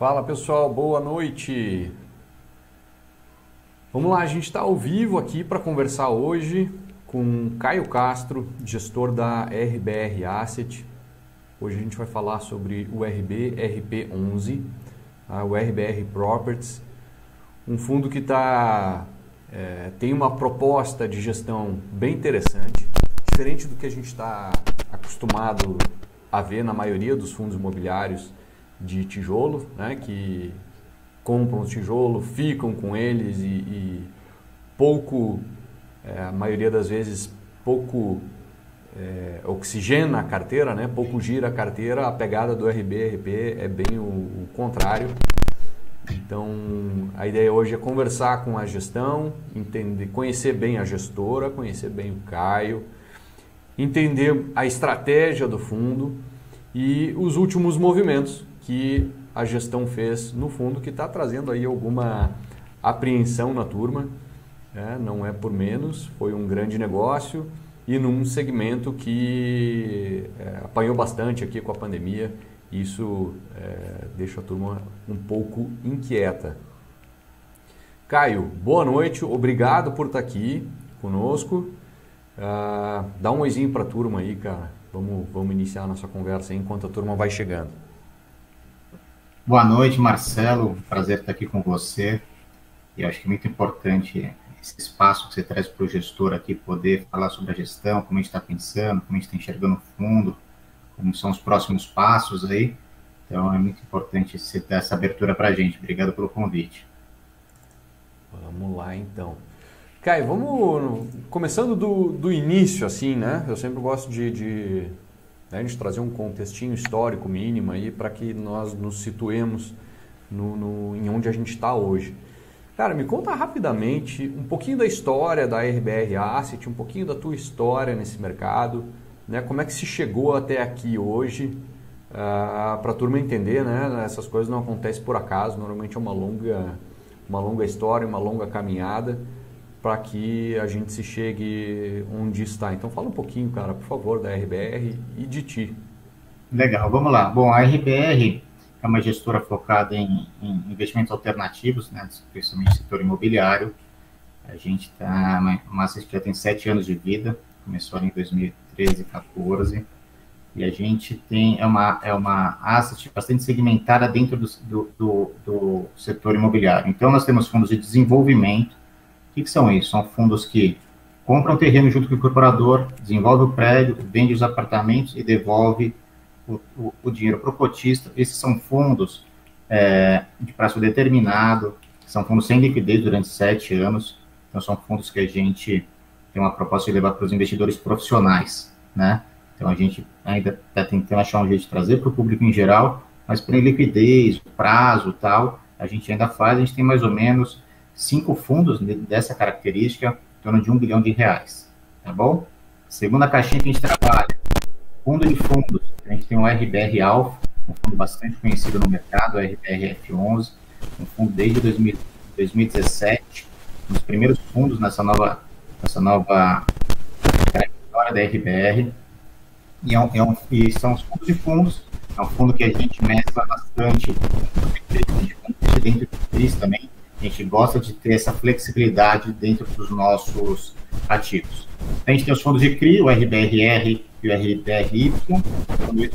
Fala pessoal, boa noite. Vamos lá, a gente está ao vivo aqui para conversar hoje com Caio Castro, gestor da RBR Asset. Hoje a gente vai falar sobre o RB RP11, tá? o RBR Properties, um fundo que tá, é, tem uma proposta de gestão bem interessante, diferente do que a gente está acostumado a ver na maioria dos fundos imobiliários de tijolo, né, que compram tijolo, ficam com eles e, e pouco, é, a maioria das vezes, pouco é, oxigena a carteira, né, pouco gira a carteira. A pegada do RB, RP é bem o, o contrário. Então, a ideia hoje é conversar com a gestão, entender, conhecer bem a gestora, conhecer bem o Caio, entender a estratégia do fundo e os últimos movimentos que a gestão fez no fundo, que está trazendo aí alguma apreensão na turma. É, não é por menos, foi um grande negócio e num segmento que é, apanhou bastante aqui com a pandemia. Isso é, deixa a turma um pouco inquieta. Caio, boa noite, obrigado por estar aqui conosco. Uh, dá um oizinho para a turma aí, cara. Vamos, vamos iniciar a nossa conversa aí enquanto a turma vai chegando. Boa noite, Marcelo. Prazer estar aqui com você. E acho que é muito importante esse espaço que você traz para o gestor aqui poder falar sobre a gestão, como a gente está pensando, como a gente está enxergando o fundo, como são os próximos passos aí. Então é muito importante você dar essa abertura para a gente. Obrigado pelo convite. Vamos lá então. Caio, vamos começando do, do início, assim, né? Eu sempre gosto de, de né? A gente trazer um contextinho histórico mínimo aí para que nós nos situemos no, no, em onde a gente está hoje. Cara, me conta rapidamente um pouquinho da história da RBR Asset, um pouquinho da tua história nesse mercado, né? Como é que se chegou até aqui hoje, uh, ah, para a turma entender, né? Essas coisas não acontecem por acaso, normalmente é uma longa, uma longa história, uma longa caminhada para que a gente se chegue onde está. Então fala um pouquinho, cara, por favor, da RBR e de ti. Legal, vamos lá. Bom, a RBR é uma gestora focada em, em investimentos alternativos, né, principalmente no setor imobiliário. A gente está, uma, uma que já tem sete anos de vida, começou em 2013, 14, e a gente tem, é uma, é uma asset bastante segmentada dentro do, do, do, do setor imobiliário. Então, nós temos fundos de desenvolvimento, o que, que são isso? São fundos que compram terreno junto com o incorporador, desenvolve o prédio, vende os apartamentos e devolve o, o, o dinheiro para o cotista. Esses são fundos é, de prazo determinado, são fundos sem liquidez durante sete anos, então são fundos que a gente tem uma proposta de levar para os investidores profissionais, né? Então a gente ainda está tentando achar um jeito de trazer para o público em geral, mas para liquidez, prazo tal, a gente ainda faz, a gente tem mais ou menos cinco fundos dessa característica, em torno de um bilhão de reais, tá bom? Segunda caixinha que a gente trabalha, fundo de fundos, a gente tem o RBR Alpha, um fundo bastante conhecido no mercado, o RBRF11, um fundo desde 2000, 2017, um dos primeiros fundos nessa nova, nessa nova trajetória da RBR, e, é um, é um, e são os fundos de fundos, é um fundo que a gente mescla bastante dentro de também, a gente gosta de ter essa flexibilidade dentro dos nossos ativos. A gente tem os fundos de CRI, o RBRR e o RBRY, são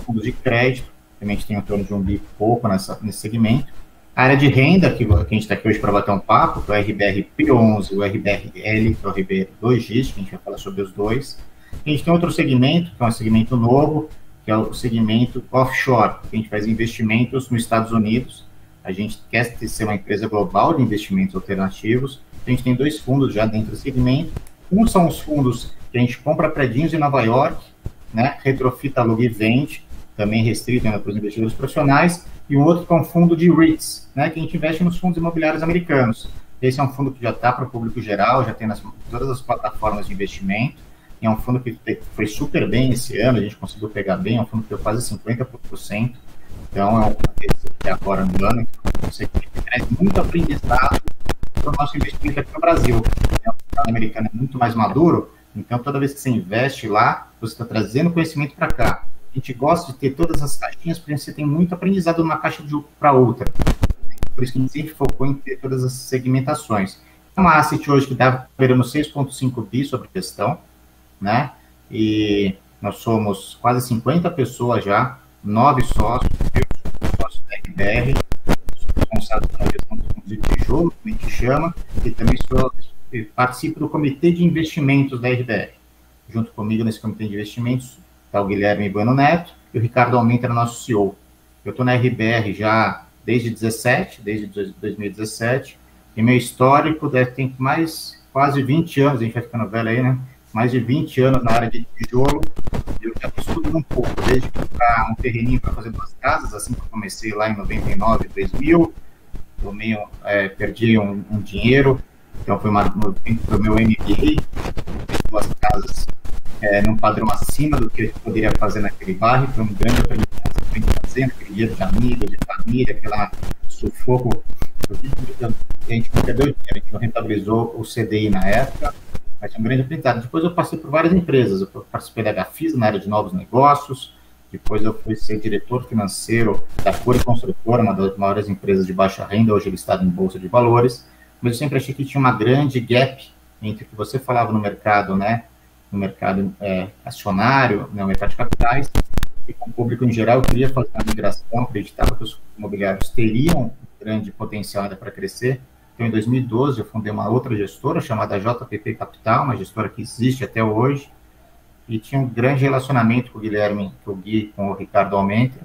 fundos de crédito, também a gente tem em torno de um bi pouco nessa, nesse segmento. A área de renda, que, que a gente está aqui hoje para bater um papo, que é o RBRP11 e o RBRL, que é o RB Logística, a gente vai falar sobre os dois. A gente tem outro segmento, que é um segmento novo, que é o segmento offshore, que a gente faz investimentos nos Estados Unidos, a gente quer ser uma empresa global de investimentos alternativos. A gente tem dois fundos já dentro do segmento. Um são os fundos que a gente compra prédios em Nova York, né? Retrofita, aluga e vende, também restrito ainda para os investidores profissionais. E um outro que é um fundo de REITs, né? Que a gente investe nos fundos imobiliários americanos. Esse é um fundo que já está para o público geral, já tem nas todas as plataformas de investimento. É um fundo que foi super bem esse ano, a gente conseguiu pegar bem, é um fundo que deu quase 50%. Então, é um até agora no ano, você traz muito aprendizado para o nosso investimento aqui no Brasil. O mercado americano é muito mais maduro, então toda vez que você investe lá, você está trazendo conhecimento para cá. gente gosta de ter todas as caixinhas, porque você tem muito aprendizado de uma caixa para outra. Por isso que a gente sempre focou em ter todas as segmentações. É uma asset hoje que está operando 6,5 bi sobre gestão, né? E nós somos quase 50 pessoas já, nove sócios, eu sou da RBR, responsável pela gestão dos fundos de tijolo, como a gente chama, e também sou, participo do comitê de investimentos da RBR. Junto comigo nesse comitê de investimentos está o Guilherme Bueno Neto e o Ricardo Almeida, nosso CEO. Eu estou na RBR já desde 17, desde 2017, e meu histórico deve ter mais quase 20 anos, a gente vai ficando velho aí, né? Mais de 20 anos na área de tijolo, eu já fiz tudo um pouco, desde comprar um terreninho para fazer duas casas, assim que eu comecei lá em 99, 2000, tomei, é, perdi um, um, dinheiro, então foi, uma, foi meu MBA, duas casas é, num padrão acima do que eu poderia fazer naquele bairro, foi um grande aprendizado, aprendi fazendo, aquele dia de amigo, de família, aquela sufoco, a gente não perdeu dinheiro, a gente não rentabilizou o CDI na época, mas foi um grande aprendizado. Depois eu passei por várias empresas, eu participei da Gafisa na área de novos negócios, depois eu fui ser diretor financeiro da Cura Construtora, uma das maiores empresas de baixa renda, hoje listado em Bolsa de Valores, mas eu sempre achei que tinha uma grande gap entre o que você falava no mercado, né, no mercado é, acionário, no mercado de capitais, e com o público em geral, eu queria fazer uma migração, acreditava que os imobiliários teriam grande potencial ainda para crescer. Então, em 2012, eu fundei uma outra gestora chamada JPP Capital, uma gestora que existe até hoje, e tinha um grande relacionamento com o Guilherme, com o Gui, com o Ricardo Almeida.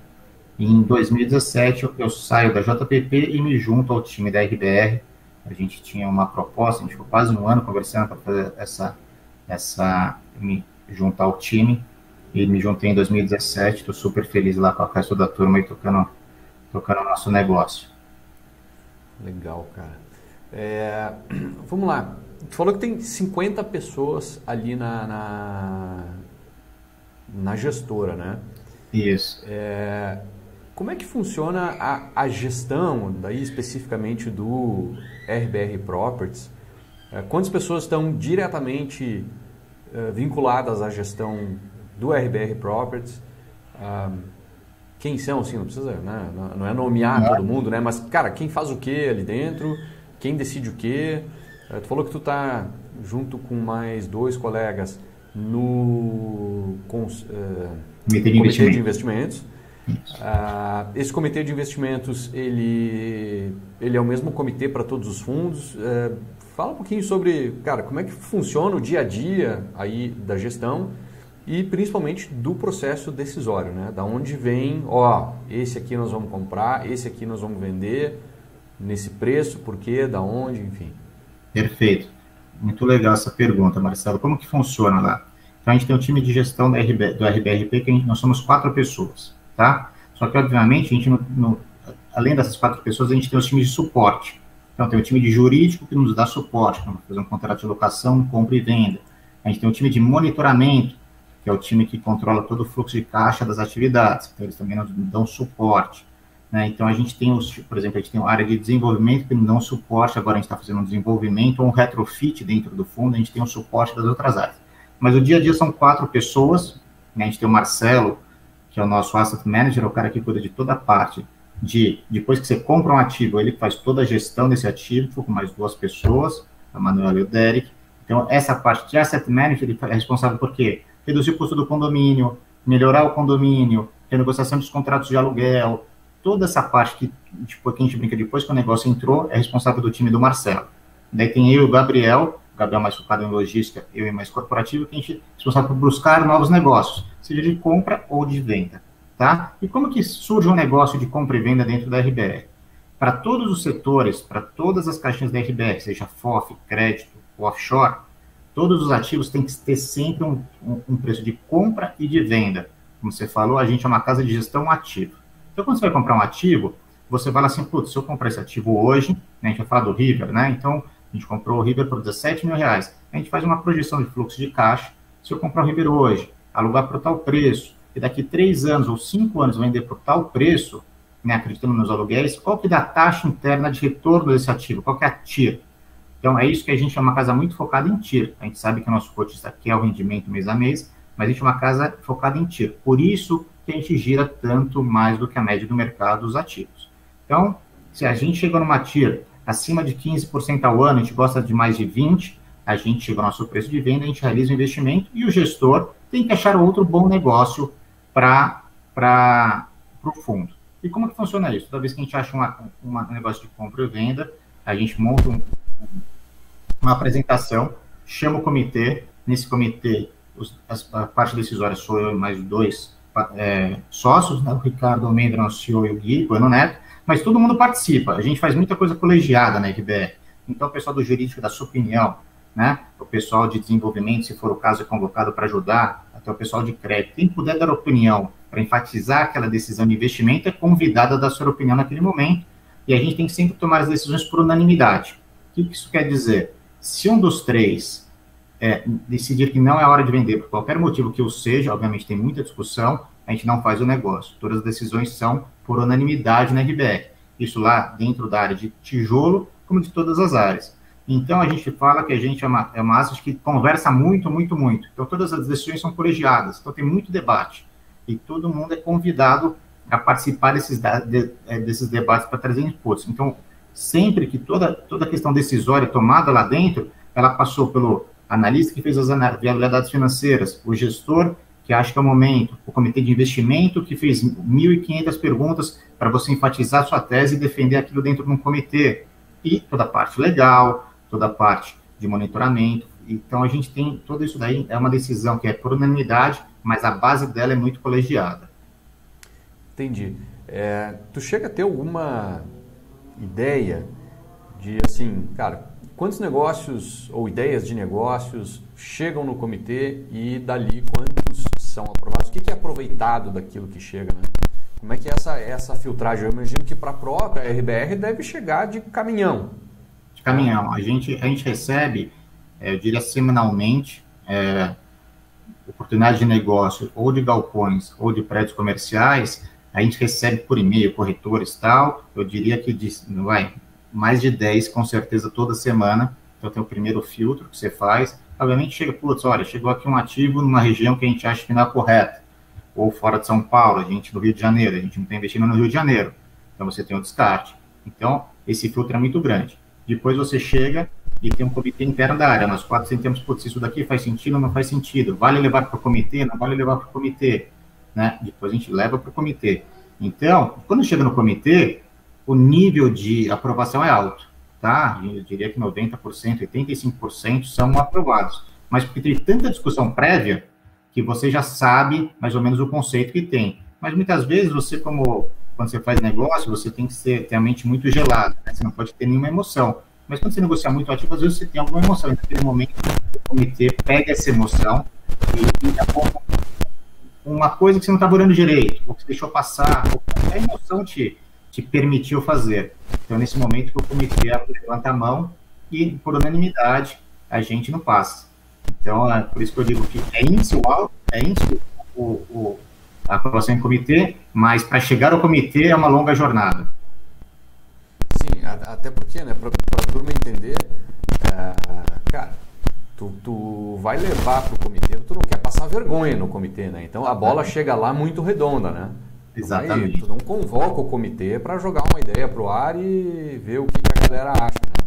Em 2017, eu, eu saio da JPP e me junto ao time da RBR. A gente tinha uma proposta, a gente ficou quase um ano conversando para fazer essa essa me juntar ao time e me juntei em 2017. Estou super feliz lá com a resto da turma e tocando, tocando o nosso negócio. Legal, cara. É, vamos lá. Tu falou que tem 50 pessoas ali na, na, na gestora, né? Isso. É, como é que funciona a, a gestão, daí especificamente do RBR Properties? É, quantas pessoas estão diretamente uh, vinculadas à gestão do RBR Properties? Uh, quem são, assim, não precisa, né? não é nomear todo mundo, né? Mas, cara, quem faz o que ali dentro? Quem decide o que? Uh, tu falou que tu está junto com mais dois colegas no com, comitê, de, comitê de investimentos. Uh, esse comitê de investimentos ele, ele é o mesmo comitê para todos os fundos. Uh, Fala um pouquinho sobre, cara, como é que funciona o dia a dia aí da gestão e principalmente do processo decisório, né? Da onde vem, ó, esse aqui nós vamos comprar, esse aqui nós vamos vender, nesse preço, por quê, da onde, enfim. Perfeito. Muito legal essa pergunta, Marcelo. Como que funciona lá? Então, a gente tem um time de gestão do, RB, do RBRP, que gente, nós somos quatro pessoas, tá? Só que, obviamente, a gente, no, no, além dessas quatro pessoas, a gente tem os times de suporte. Então, tem o time de jurídico que nos dá suporte, para fazer um contrato de locação, compra e venda. A gente tem o time de monitoramento, que é o time que controla todo o fluxo de caixa das atividades, então eles também nos dão suporte. Né? Então, a gente tem, os, por exemplo, a gente tem uma área de desenvolvimento que nos dão suporte, agora a gente está fazendo um desenvolvimento ou um retrofit dentro do fundo, a gente tem o um suporte das outras áreas. Mas o dia a dia são quatro pessoas, né? a gente tem o Marcelo, que é o nosso asset manager, é o cara que cuida de toda a parte de, depois que você compra um ativo, ele faz toda a gestão desse ativo, com mais duas pessoas, a Manuela e o Derek. Então, essa parte de asset management, ele é responsável por quê? Reduzir o custo do condomínio, melhorar o condomínio, renegociação dos contratos de aluguel, toda essa parte que, tipo, que a gente brinca depois que o negócio entrou, é responsável do time do Marcelo. Daí tem eu e o Gabriel, o Gabriel mais focado em logística, eu e mais corporativo, que a gente é responsável por buscar novos negócios, seja de compra ou de venda. Tá? E como que surge um negócio de compra e venda dentro da RBR? Para todos os setores, para todas as caixinhas da RBR, seja FOF, crédito offshore, todos os ativos têm que ter sempre um, um, um, preço de compra e de venda. Como você falou, a gente é uma casa de gestão ativa. Então, quando você vai comprar um ativo, você lá assim, putz, se eu comprar esse ativo hoje, né, a gente vai falar do River, né? Então, a gente comprou o River por 17 mil reais. A gente faz uma projeção de fluxo de caixa. Se eu comprar o River hoje, alugar por tal preço, e daqui três anos ou cinco anos vender por tal preço, né, acreditando nos aluguéis, qual que é a taxa interna de retorno desse ativo? Qual que é a TIR? Então, é isso que a gente é uma casa muito focada em TIR. A gente sabe que o nosso cotista quer o rendimento mês a mês, mas a gente é uma casa focada em TIR. Por isso a gente gira tanto mais do que a média do mercado dos ativos. Então, se a gente chegou numa TIR acima de 15% ao ano, a gente gosta de mais de 20%, a gente chega ao nosso preço de venda, a gente realiza o investimento e o gestor tem que achar outro bom negócio para o fundo. E como que funciona isso? Toda vez que a gente acha uma, uma, um negócio de compra e venda, a gente monta um, uma apresentação, chama o comitê, nesse comitê os, as, a parte decisória sou eu e mais dois é, sócios, né, o Ricardo Almeida, nosso CEO, e o Gui, o Ano Neto, mas todo mundo participa, a gente faz muita coisa colegiada na RBR. Então, o pessoal do jurídico dá sua opinião, né? O pessoal de desenvolvimento, se for o caso, é convocado para ajudar, até o pessoal de crédito. Quem puder dar opinião para enfatizar aquela decisão de investimento é convidado a dar sua opinião naquele momento. E a gente tem que sempre tomar as decisões por unanimidade. O que isso quer dizer? Se um dos três é, decidir que não é hora de vender, por qualquer motivo que o seja, obviamente tem muita discussão, a gente não faz o negócio. Todas as decisões são por unanimidade na RBR. Isso lá dentro da área de tijolo, como de todas as áreas. Então, a gente fala que a gente é uma, é uma que conversa muito, muito, muito. Então, todas as decisões são colegiadas. Então, tem muito debate. E todo mundo é convidado a participar desses, de, é, desses debates para trazer inputs. Então, sempre que toda, toda questão decisória tomada lá dentro, ela passou pelo analista que fez as viabilidades financeiras, o gestor que acha que é o momento, o comitê de investimento que fez 1.500 perguntas para você enfatizar sua tese e defender aquilo dentro de um comitê, e toda a parte legal, toda a parte de monitoramento. Então, a gente tem tudo isso daí, é uma decisão que é por unanimidade, mas a base dela é muito colegiada. Entendi. É, tu chega a ter alguma ideia de, assim, cara, quantos negócios ou ideias de negócios chegam no comitê e dali quantos são aprovados? O que é aproveitado daquilo que chega, né? Como é que é essa, essa filtragem? Eu imagino que para a própria RBR deve chegar de caminhão, de caminhão. A gente, a gente recebe, é, eu diria semanalmente, é, oportunidade de negócio ou de galpões ou de prédios comerciais, a gente recebe por e-mail, corretores tal, eu diria que de, vai, mais de 10 com certeza toda semana. Então tem o primeiro filtro que você faz. Obviamente chega, putz, olha, chegou aqui um ativo numa região que a gente acha que não é correta. Ou fora de São Paulo, a gente no Rio de Janeiro, a gente não está investindo no Rio de Janeiro. Então você tem o descarte. Então, esse filtro é muito grande. Depois você chega e tem um comitê interno da área. Nós quatro sentamos, putz, isso daqui faz sentido ou não faz sentido? Vale levar para o comitê? Não vale levar para o comitê? Né? Depois a gente leva para o comitê. Então, quando chega no comitê, o nível de aprovação é alto, tá? Eu diria que 90%, 85% são aprovados. Mas porque tem tanta discussão prévia que você já sabe mais ou menos o conceito que tem. Mas muitas vezes você, como quando você faz negócio, você tem que ser, ter a mente muito gelada, né? você não pode ter nenhuma emoção. Mas quando você negocia muito ativo, às vezes você tem alguma emoção. E naquele momento, o comitê pega essa emoção e, e aponta uma coisa que você não está olhando direito, ou que você deixou passar, ou que a emoção te, te permitiu fazer. Então, nesse momento que o comitê levanta a mão e, por unanimidade, a gente não passa. Então, é por isso que eu digo que é índice é índice o, o a aprovação em comitê, mas para chegar ao comitê é uma longa jornada. Sim, até porque, né, para a turma entender, é, cara, tu, tu vai levar para o comitê, tu não quer passar vergonha no comitê, né? Então a bola é. chega lá muito redonda, né? Exatamente. Tu, tu não convoca o comitê para jogar uma ideia pro ar e ver o que, que a galera acha, né?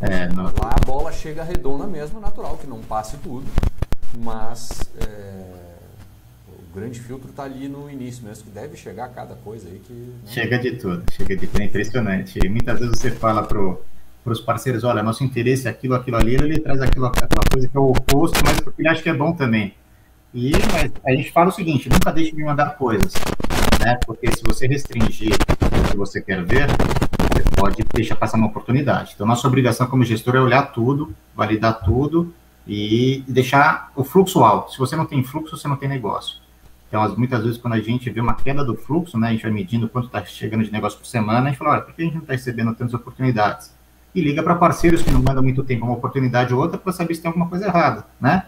Então, é, não... Lá a bola chega redonda mesmo, natural que não passe tudo, mas é, o grande filtro está ali no início mesmo, que deve chegar cada coisa aí que. Né? Chega de tudo, chega de tudo, é impressionante. Muitas vezes você fala pro para os parceiros, olha, nosso interesse é aquilo, aquilo ali, ele traz aquilo, aquela coisa que é o oposto, mas porque ele acha que é bom também. E a gente fala o seguinte, nunca deixe de me mandar coisas, né? Porque se você restringir o que você quer ver, você pode deixar passar uma oportunidade. Então, nossa obrigação como gestor é olhar tudo, validar tudo e deixar o fluxo alto. Se você não tem fluxo, você não tem negócio. Então, muitas vezes, quando a gente vê uma queda do fluxo, né, a gente vai medindo quanto está chegando de negócio por semana, a gente fala, olha, por que a gente não está recebendo tantas oportunidades? E liga para parceiros que não mandam muito tempo, uma oportunidade ou outra, para saber se tem alguma coisa errada, né?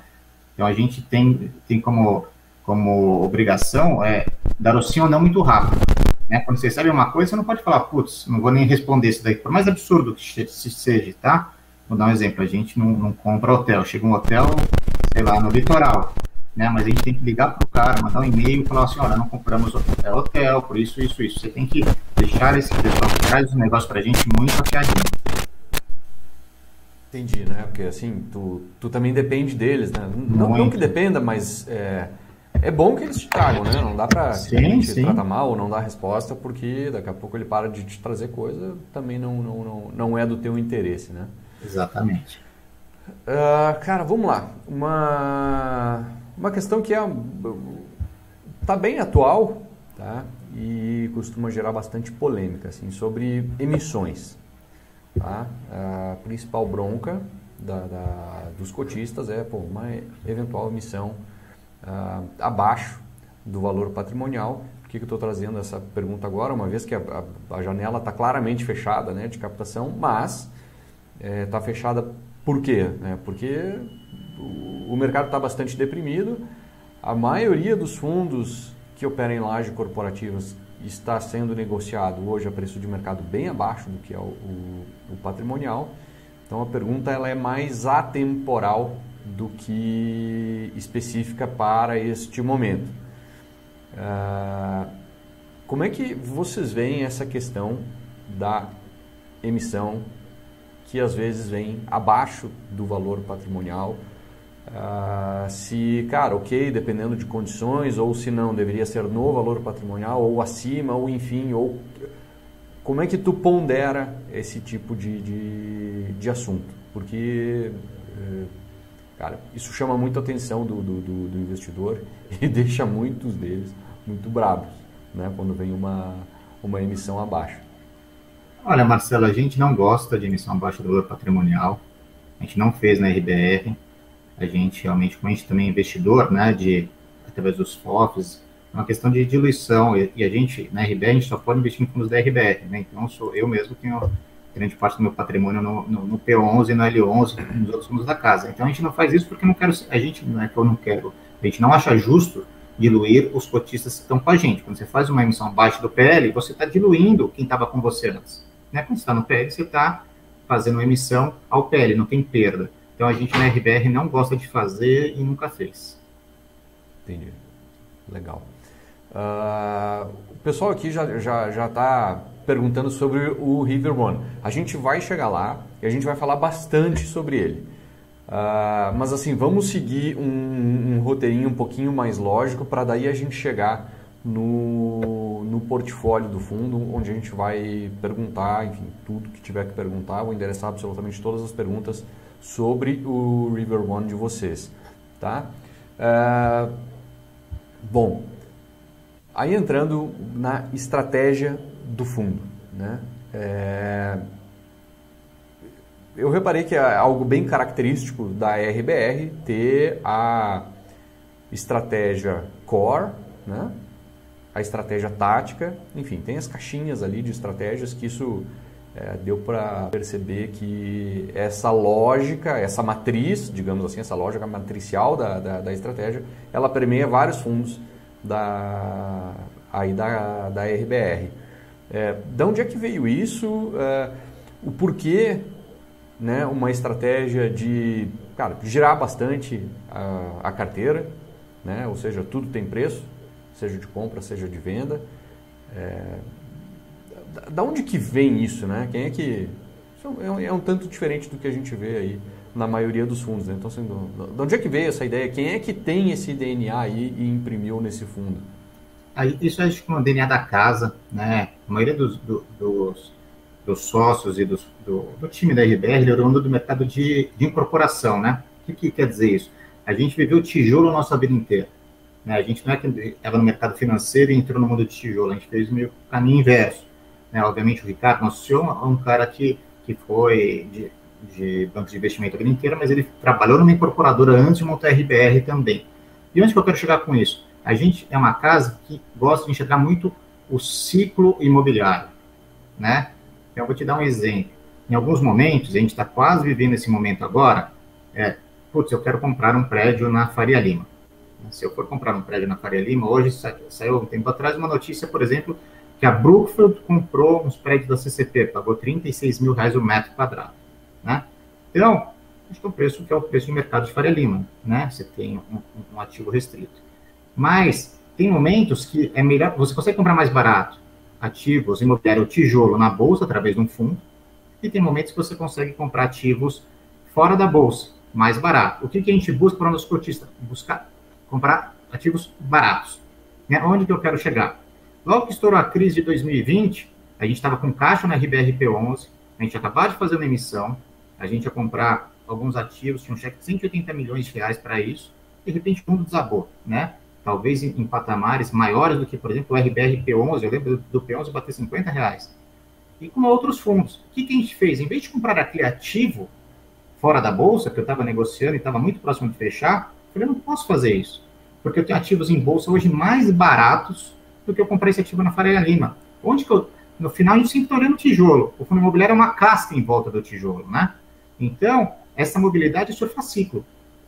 Então, a gente tem, tem como, como obrigação é, dar o sim ou não muito rápido. Né? Quando você recebe uma coisa, você não pode falar, putz, não vou nem responder isso daí, por mais absurdo que seja, tá? Vou dar um exemplo, a gente não, não compra hotel, chega um hotel, sei lá, no litoral, né? Mas a gente tem que ligar para o cara, mandar um e-mail e falar assim, olha, não compramos hotel, hotel, por isso, isso, isso. Você tem que deixar esse pessoal que traz o negócio para a gente muito afiadinho. Entendi, né? Porque assim, tu, tu também depende deles, né? Não, não que dependa, mas é, é bom que eles te tragam, né? Não dá para te tratar mal ou não dar resposta, porque daqui a pouco ele para de te trazer coisa, também não, não, não, não é do teu interesse, né? Exatamente. Uh, cara, vamos lá. Uma, uma questão que é tá bem atual, tá? E costuma gerar bastante polêmica, assim, sobre emissões. Tá? A principal bronca da, da, dos cotistas é pô, uma eventual emissão uh, abaixo do valor patrimonial. Por que, que eu estou trazendo essa pergunta agora? Uma vez que a, a, a janela está claramente fechada né, de captação, mas está é, fechada por quê? É, porque o, o mercado está bastante deprimido, a maioria dos fundos que operam em laje corporativas está sendo negociado hoje a preço de mercado bem abaixo do que é o, o, o patrimonial. Então a pergunta ela é mais atemporal do que específica para este momento. Uh, como é que vocês veem essa questão da emissão que às vezes vem abaixo do valor patrimonial? Uh, se, cara, ok, dependendo de condições, ou se não, deveria ser no valor patrimonial, ou acima, ou enfim, ou como é que tu pondera esse tipo de, de, de assunto? Porque, eh, cara, isso chama muito a atenção do, do, do, do investidor e deixa muitos deles muito bravos, né, quando vem uma, uma emissão abaixo. Olha, Marcelo, a gente não gosta de emissão abaixo do valor patrimonial, a gente não fez na RBR, a gente realmente, como a gente também é investidor, né, de, através dos FOFs, é uma questão de diluição, e, e, a gente, na RBR, a gente só pode investir em fundos da RBR, né, então sou eu mesmo tenho grande parte do meu patrimônio no, no, no P11, no L11, nos outros fundos da casa. Então a gente não faz isso porque não quero, a gente não é que eu não quero, a gente não acha justo diluir os cotistas que estão com a gente. Quando você faz uma emissão abaixo do PL, você está diluindo quem estava com você antes. Né? Quando você está no PL, você está fazendo uma emissão ao PL, não tem perda. Então a gente na RBR não gosta de fazer e nunca fez. Entendi. Legal. Uh, o pessoal aqui já está já, já tá perguntando sobre o River One. A gente vai chegar lá e a gente vai falar bastante sobre ele. Uh, mas assim, vamos seguir um, um roteirinho um pouquinho mais lógico para daí a gente chegar no, no portfólio do fundo, onde a gente vai perguntar, enfim, tudo que tiver que perguntar, vou endereçar absolutamente todas as perguntas sobre o River One de vocês, tá? Uh, bom, aí entrando na estratégia do fundo, né? É, eu reparei que é algo bem característico da RBR ter a estratégia core, né? a estratégia tática, enfim, tem as caixinhas ali de estratégias que isso é, deu para perceber que essa lógica, essa matriz, digamos assim, essa lógica matricial da, da, da estratégia, ela permeia vários fundos da, aí da, da RBR. É, de onde é que veio isso? É, o porquê né, uma estratégia de cara, girar bastante a, a carteira, né, ou seja, tudo tem preço, seja de compra, seja de venda. É, da onde que vem isso, né? Quem é que... É um, é um tanto diferente do que a gente vê aí na maioria dos fundos, né? Então, assim, de onde é que veio essa ideia? Quem é que tem esse DNA aí e imprimiu nesse fundo? Isso é o DNA da casa, né? A maioria dos, do, dos, dos, sócios e dos, do, do, time da RBR é oriundo do mercado de, de incorporação, né? O que, que quer dizer isso? A gente viveu tijolo a nossa vida inteira. Né? A gente não é que estava no mercado financeiro e entrou no mundo de tijolo, a gente fez meio caminho inverso. Né? Obviamente, o Ricardo, nosso senhor, é um cara que, que foi de, de banco de investimento a vida inteira, mas ele trabalhou numa incorporadora antes de montar a RBR também. E onde que eu quero chegar com isso? A gente é uma casa que gosta de enxergar muito o ciclo imobiliário, né? Então, eu vou te dar um exemplo. Em alguns momentos, a gente está quase vivendo esse momento agora, é, putz, eu quero comprar um prédio na Faria Lima. Se eu for comprar um prédio na Faria Lima, hoje saiu um tempo atrás uma notícia, por exemplo, que a Brookfield comprou uns prédios da CCP, pagou 36 mil reais o metro quadrado. Né? Então, gente tem um preço que é o preço de mercado de Faria Lima, né? Você tem um, um ativo restrito. Mas tem momentos que é melhor, você consegue comprar mais barato ativos imobiliário tijolo na bolsa através de um fundo, e tem momentos que você consegue comprar ativos fora da bolsa, mais barato. O que, que a gente busca para o nosso cotista? Buscar comprar ativos baratos. Né? Onde que eu quero chegar? Logo que estourou a crise de 2020, a gente estava com caixa na RBRP11, a gente acabou de fazer uma emissão, a gente ia comprar alguns ativos, tinha um cheque de 180 milhões de reais para isso, de repente o mundo desabou, né? Talvez em, em, patamares maiores do que, por exemplo, o RBR P11, eu lembro do, do P11 bater 50 reais. E com outros fundos. O que, que a gente fez? Em vez de comprar aquele ativo fora da bolsa, que eu estava negociando e estava muito próximo de fechar, eu falei, não posso fazer isso. Porque eu tenho ativos em bolsa hoje mais baratos do que eu comprei esse ativo na Faria Lima. Onde que eu, no final, a gente sempre está olhando tijolo. O fundo imobiliário é uma casca em volta do tijolo, né? Então, essa mobilidade é surfaciclo.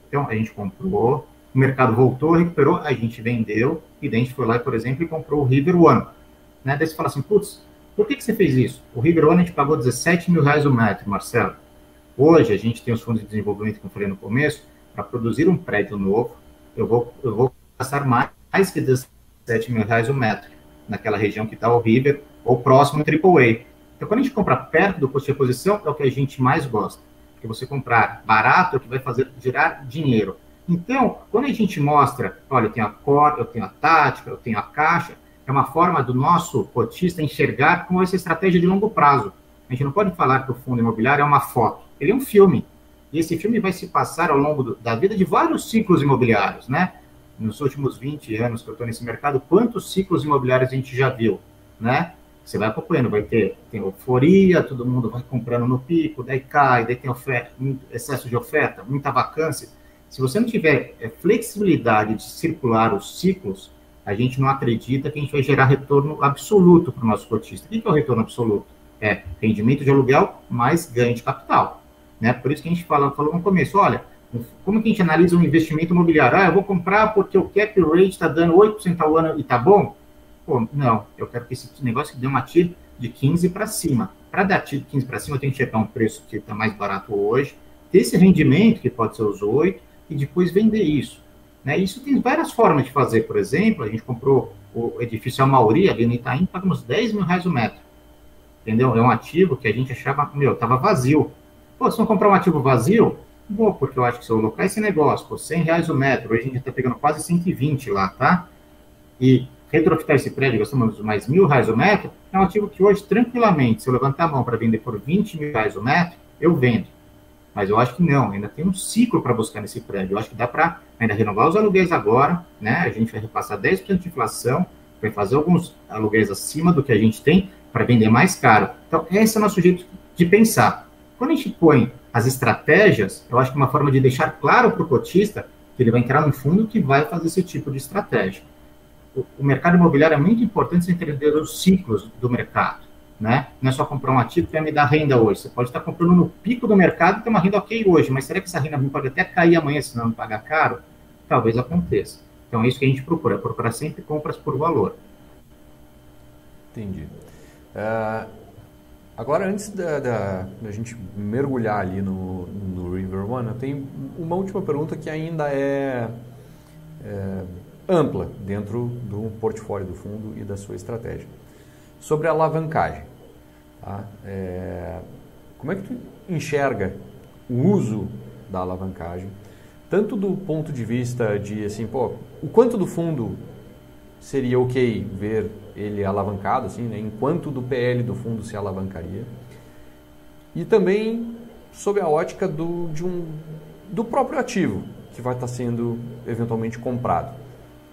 Então, a gente comprou, o mercado voltou, recuperou, a gente vendeu, e a gente foi lá, por exemplo, e comprou o River One. Né? Daí você fala assim, putz, por que, que você fez isso? O River One a gente pagou 17 mil reais o metro, Marcelo. Hoje a gente tem os fundos de desenvolvimento que eu falei no começo, para produzir um prédio novo, eu vou, eu vou gastar mais, mais que 17 mil reais o metro, naquela região que está o River, ou próximo ao AAA. Então, quando a gente compra perto do custo de reposição, é o que a gente mais gosta. Porque você comprar barato é o que vai fazer gerar dinheiro. Então, quando a gente mostra, olha, eu tenho a cor, eu tenho a tática, eu tenho a caixa, é uma forma do nosso cotista enxergar com essa estratégia de longo prazo. A gente não pode falar que o fundo imobiliário é uma foto, ele é um filme. E esse filme vai se passar ao longo do, da vida de vários ciclos imobiliários, né? Nos últimos 20 anos que eu estou nesse mercado, quantos ciclos imobiliários a gente já viu, né? Você vai acompanhando, vai ter tem euforia, todo mundo vai comprando no pico, daí cai, daí tem oferta, excesso de oferta, muita vacância. Se você não tiver é, flexibilidade de circular os ciclos, a gente não acredita que a gente vai gerar retorno absoluto para o nosso cotista. O que é o retorno absoluto? É rendimento de aluguel mais ganho de capital. Né? Por isso que a gente fala, falou no começo, olha, como que a gente analisa um investimento imobiliário? Ah, eu vou comprar porque o cap rate está dando 8% ao ano e tá bom? Pô, não, eu quero que esse negócio dê uma TIR de 15 para cima. Para dar TIR de 15 para cima, eu tenho que checar um preço que está mais barato hoje, ter esse rendimento, que pode ser os 8, e depois vender isso. Né? Isso tem várias formas de fazer. Por exemplo, a gente comprou o edifício Amauri, ali no Itaim, pagamos 10 mil reais o metro. Entendeu? É um ativo que a gente achava, meu, estava vazio. Pô, se não comprar um ativo vazio, bom, porque eu acho que se eu alocar esse negócio por 100 reais o metro, hoje a gente está pegando quase 120 lá, tá? E retrofitar esse prédio, gastamos mais mil reais o metro, é um ativo que hoje, tranquilamente, se eu levantar a mão para vender por 20 mil reais o metro, eu vendo. Mas eu acho que não, ainda tem um ciclo para buscar nesse prédio. Eu acho que dá para ainda renovar os aluguéis agora, né? A gente vai repassar 10% de inflação, vai fazer alguns aluguéis acima do que a gente tem para vender mais caro. Então, esse é o nosso jeito de pensar. Quando a gente põe as estratégias, eu acho que é uma forma de deixar claro para o cotista que ele vai entrar num fundo que vai fazer esse tipo de estratégia. O, o mercado imobiliário é muito importante você entender os ciclos do mercado né? Não é só comprar um ativo que vai me dar renda hoje. Você pode estar comprando no pico do mercado e ter uma renda ok hoje, mas será que essa renda pode até cair amanhã se não pagar caro? Talvez aconteça. Então é isso que a gente procura, procurar sempre compras por valor. Entendi. Uh, agora, antes da, da, da, gente mergulhar ali no, no River One, eu tenho uma última pergunta que ainda é, é ampla dentro do portfólio do fundo e da sua estratégia sobre a alavancagem. Tá? É, como é que tu enxerga o uso da alavancagem, tanto do ponto de vista de assim, pô, o quanto do fundo seria ok ver ele alavancado, assim, né? enquanto do PL do fundo se alavancaria, e também sob a ótica do, de um, do próprio ativo que vai estar sendo eventualmente comprado.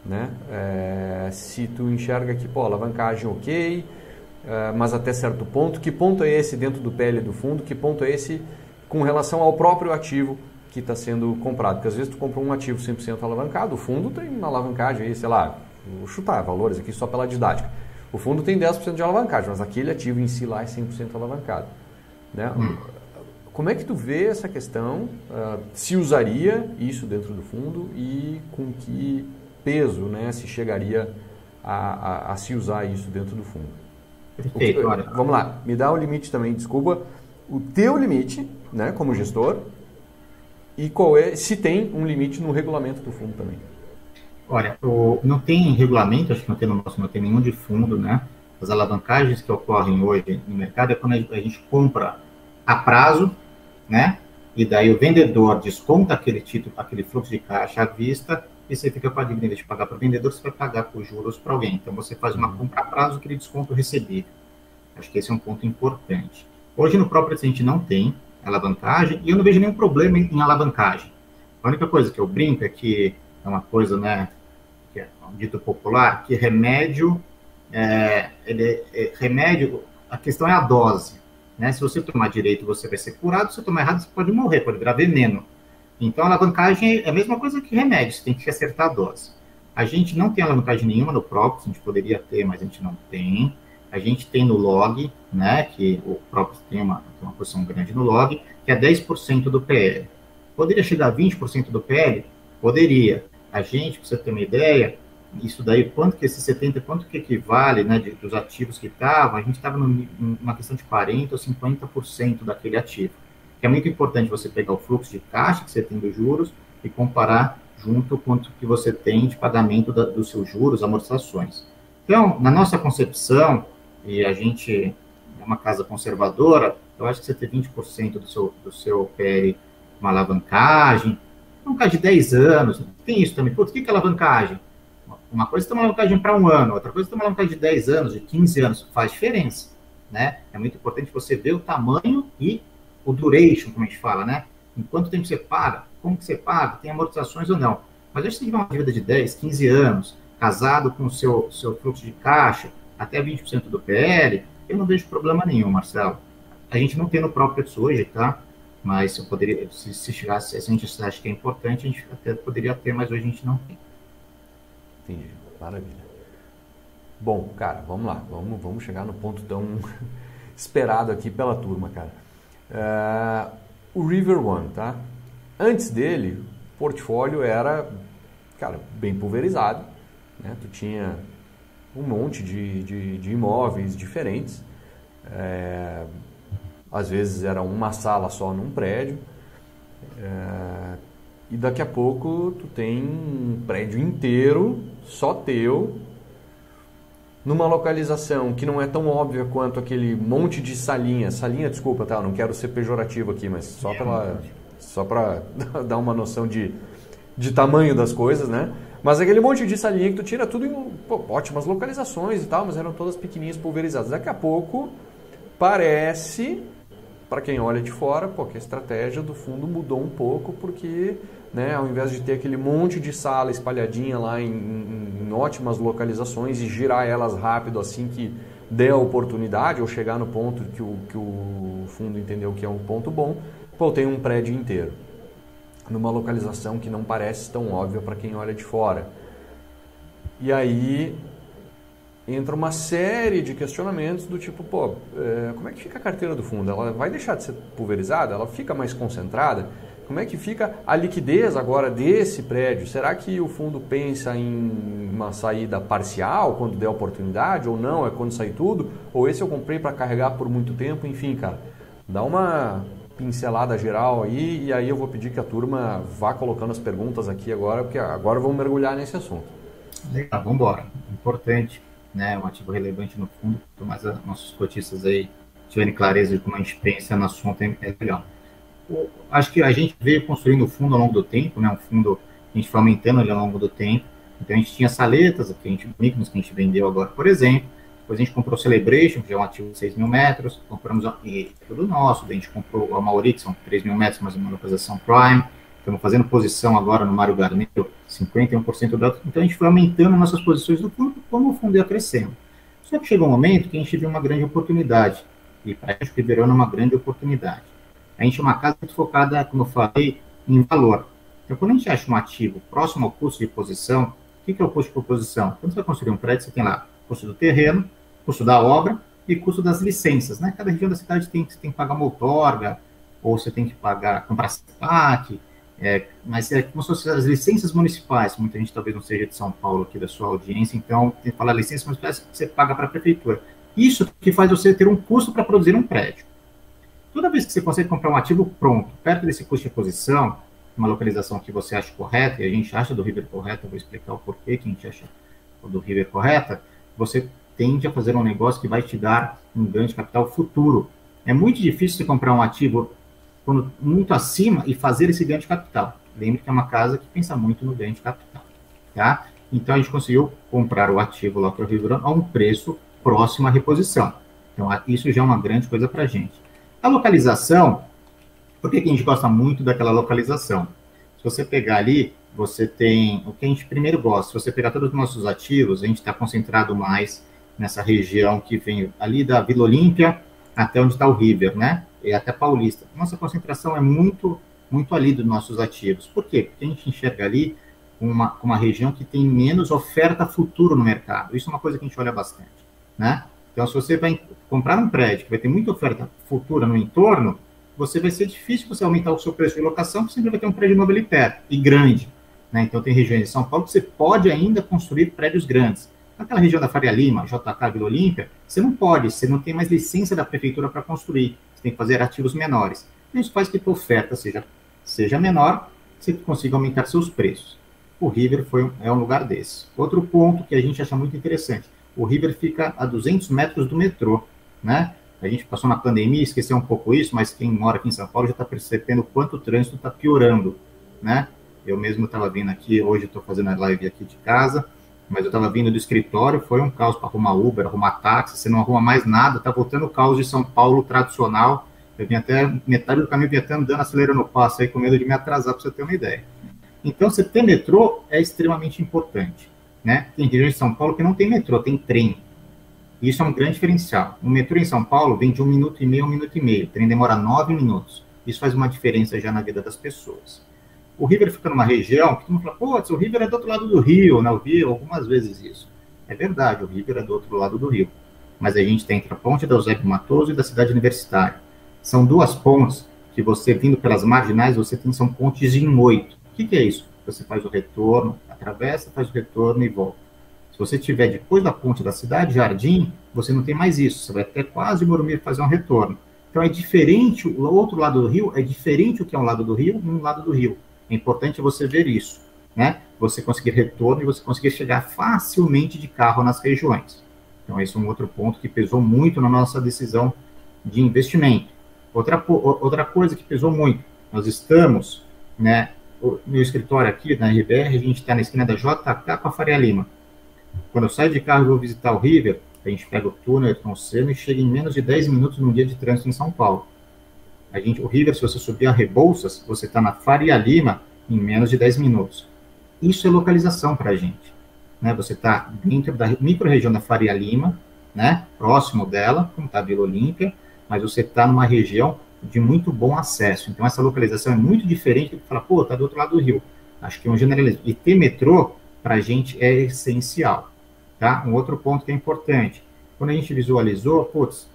Né? É, se tu enxerga que, pô, alavancagem ok, mas até certo ponto, que ponto é esse dentro do PL do fundo, que ponto é esse com relação ao próprio ativo que está sendo comprado. Porque às vezes tu compra um ativo 100% alavancado, o fundo tem uma alavancagem aí, sei lá, vou chutar valores aqui só pela didática. O fundo tem 10% de alavancagem, mas aquele ativo em si lá é 100% alavancado. Né? Hum. Como é que tu vê essa questão? Uh, se usaria isso dentro do fundo e com que peso né, se chegaria a, a, a se usar isso dentro do fundo? Perfeito, olha. Vamos lá, me dá o limite também, desculpa. O teu limite, né, como gestor, e qual é, se tem um limite no regulamento do fundo também. Olha, o, não tem regulamento, acho que não tem no nosso, não tem nenhum de fundo, né? As alavancagens que ocorrem hoje no mercado é quando a gente compra a prazo, né? E daí o vendedor desconta aquele título, aquele fluxo de caixa à vista, e você fica com a dívida de pagar para o vendedor, você vai pagar por juros para alguém. Então você faz uma uhum. compra a prazo, aquele desconto recebível. Acho que esse é um ponto importante. Hoje no próprio a gente não tem alavancagem, e eu não vejo nenhum problema em, em alavancagem. A única coisa que eu brinco é que é uma coisa, né, que é um dito popular, que remédio, é, ele, é, remédio, a questão é a dose. Né? Se você tomar direito, você vai ser curado, se você tomar errado, você pode morrer, pode virar veneno. Então, a alavancagem é a mesma coisa que remédio, você tem que acertar a dose. A gente não tem alavancagem nenhuma no próprio, a gente poderia ter, mas a gente não tem. A gente tem no log, né, que o próprio tem uma, uma posição grande no log, que é 10% do PL. Poderia chegar a 20% do PL? Poderia. A gente, para você ter uma ideia, isso daí, quanto que esse 70, quanto que equivale, né, de, dos ativos que estavam, a gente estava numa questão de 40% ou 50% daquele ativo. É muito importante você pegar o fluxo de caixa que você tem dos juros e comparar junto quanto que você tem de pagamento da, dos seus juros, amortizações. Então, na nossa concepção, e a gente é uma casa conservadora, eu acho que você ter 20% do seu, do seu PL uma alavancagem, um caso de 10 anos, tem isso também. Putz, o que é alavancagem? Uma coisa é ter uma alavancagem para um ano, outra coisa é ter uma alavancagem de 10 anos, de 15 anos, faz diferença, né? É muito importante você ver o tamanho e o duration, como a gente fala, né? Em quanto tempo você paga, como que você paga, tem amortizações ou não. Mas se você tiver uma dívida de 10, 15 anos, casado com o seu, seu fluxo de caixa, até 20% do PL, eu não vejo problema nenhum, Marcelo. A gente não tem no próprio hoje, tá? Mas eu poderia, se, se chegasse, se a gente acha que é importante, a gente até poderia ter, mas hoje a gente não tem. Entendi. Maravilha. Bom, cara, vamos lá. Vamos, vamos chegar no ponto tão esperado aqui pela turma, cara. Uh, o River One, tá? Antes dele, o portfólio era, cara, bem pulverizado. Né? Tu tinha um monte de, de, de imóveis diferentes. É, às vezes era uma sala só num prédio. É, e daqui a pouco tu tem um prédio inteiro só teu, numa localização que não é tão óbvia quanto aquele monte de salinha. Salinha, desculpa, tá? Eu não quero ser pejorativo aqui, mas só para só dar uma noção de, de tamanho das coisas, né? Mas aquele monte de salinha que tu tira tudo em pô, ótimas localizações e tal, mas eram todas pequenininhas, pulverizadas. Daqui a pouco parece para quem olha de fora, pô, que a estratégia do fundo mudou um pouco porque né? Ao invés de ter aquele monte de sala espalhadinha lá em, em, ótimas localizações e girar elas rápido assim que der a oportunidade ou chegar no ponto que o, que o fundo entendeu que é um ponto bom, pô, tem um prédio inteiro numa localização que não parece tão óbvia para quem olha de fora. E aí entra uma série de questionamentos do tipo, pô, é, como é que fica a carteira do fundo? Ela vai deixar de ser pulverizada? Ela fica mais concentrada? Como é que fica a liquidez agora desse prédio? Será que o fundo pensa em uma saída parcial quando der oportunidade ou não? É quando sair tudo? Ou esse eu comprei para carregar por muito tempo? Enfim, cara, dá uma pincelada geral aí e aí eu vou pedir que a turma vá colocando as perguntas aqui agora, porque agora vamos mergulhar nesse assunto. Legal, vamos embora. Importante, né? Um ativo relevante no fundo, mais nossos cotistas aí tiverem clareza de como a gente pensa no assunto é legal acho que a gente veio construindo o fundo ao longo do tempo, né? Um fundo a gente foi aumentando ele ao longo do tempo. Então a gente tinha saletas, que a gente, que a gente vendeu agora, por exemplo. Depois a gente comprou Celebration, que é um ativo de 6 mil metros. Compramos e tudo nosso. A gente comprou a Mauri, que são 3 mil metros, mas uma localização Prime. Estamos fazendo posição agora no Mário Garneiro, 51% do Então a gente foi aumentando nossas posições do fundo, como o fundo ia crescendo. Só que chegou um momento que a gente viu uma grande oportunidade. E para a gente, o verão é uma grande oportunidade. A gente é uma casa muito focada, como eu falei, em valor. Então, quando a gente acha um ativo próximo ao custo de posição, o que é o custo de posição? Quando você vai construir um prédio, você tem lá custo do terreno, custo da obra e custo das licenças. Né? Cada região da cidade tem, você tem que pagar uma outorga, ou você tem que pagar, comprar CEPAC, é, mas é como se fossem as licenças municipais, muita gente talvez não seja de São Paulo aqui da sua audiência, então tem que falar licenças municipais você paga para a prefeitura. Isso que faz você ter um custo para produzir um prédio. Toda vez que você consegue comprar um ativo pronto, perto desse custo de aquisição, uma localização que você acha correta, e a gente acha do River correta, vou explicar o porquê que a gente acha do River correta, você tende a fazer um negócio que vai te dar um ganho de capital futuro. É muito difícil você comprar um ativo quando, muito acima e fazer esse ganho de capital. Lembre que é uma casa que pensa muito no ganho de capital. Tá? Então, a gente conseguiu comprar o ativo lá para o River a um preço próximo à reposição. Então, isso já é uma grande coisa para a gente. A localização, por que, que a gente gosta muito daquela localização? Se você pegar ali, você tem o que a gente primeiro gosta. Se você pegar todos os nossos ativos, a gente está concentrado mais nessa região que vem ali da Vila Olímpia até onde está o River, né? E até Paulista. Nossa concentração é muito, muito ali dos nossos ativos. Por quê? Porque a gente enxerga ali uma, uma região que tem menos oferta futuro no mercado. Isso é uma coisa que a gente olha bastante, né? Então, se você vai comprar um prédio que vai ter muita oferta futura no entorno, você vai ser difícil você aumentar o seu preço de locação, porque sempre vai ter um prédio ali perto e grande. Né? Então, tem regiões de São Paulo que você pode ainda construir prédios grandes. Naquela região da Faria Lima, JK, Vila Olímpia, você não pode, você não tem mais licença da prefeitura para construir. Tem que fazer ativos menores. Isso faz que a oferta seja, seja menor, você consiga aumentar seus preços. O River foi, é um lugar desse. Outro ponto que a gente acha muito interessante, o River fica a 200 metros do metrô, né? A gente passou na pandemia, esqueceu um pouco isso, mas quem mora aqui em São Paulo já está percebendo quanto o trânsito está piorando, né? Eu mesmo estava vindo aqui, hoje estou fazendo a live aqui de casa, mas eu estava vindo do escritório, foi um caos para arrumar Uber, arrumar táxi, você não arruma mais nada, tá voltando o caos de São Paulo tradicional. Eu vim até metade do caminho, vim até andando, acelerando o passo aí, com medo de me atrasar, para você ter uma ideia. Então, você ter metrô é extremamente importante. Né? Tem regiões de São Paulo que não tem metrô, tem trem. Isso é um grande diferencial. O metrô em São Paulo vem de um minuto e meio a um minuto e meio. O trem demora nove minutos. Isso faz uma diferença já na vida das pessoas. O River fica numa região que todo mundo fala, pô, o River é do outro lado do rio, né? Eu vi algumas vezes isso. É verdade, o River é do outro lado do rio. Mas a gente tem entre a ponte da Eusébio Matoso e da cidade universitária. São duas pontes que você, vindo pelas marginais, você tem, são pontes em oito. O que, que é isso? Você faz o retorno, atravessa, faz o retorno e volta. Se você estiver depois da ponte da cidade, Jardim, você não tem mais isso. Você vai até quase Morumbi fazer um retorno. Então é diferente, o outro lado do rio é diferente o que é um lado do rio e um lado do rio. É importante você ver isso, né? Você conseguir retorno e você conseguir chegar facilmente de carro nas regiões. Então esse é um outro ponto que pesou muito na nossa decisão de investimento. Outra, outra coisa que pesou muito, nós estamos, né, no escritório aqui na RBR, a gente está na esquina da JK com a Faria Lima. Quando eu saio de carro e vou visitar o River, a gente pega o túnel Ayrton Senna e chega em menos de 10 minutos num dia de trânsito em São Paulo. A gente, o River, se você subir a Rebouças, você está na Faria Lima em menos de 10 minutos. Isso é localização para a gente. Né? Você está dentro da micro-região da Faria Lima, né? próximo dela, como está a Vila Olímpia, mas você está numa região de muito bom acesso. Então, essa localização é muito diferente do que falar, pô, está do outro lado do rio. Acho que é um generalismo. E ter metrô, para a gente, é essencial. Tá? Um outro ponto que é importante. Quando a gente visualizou, putz,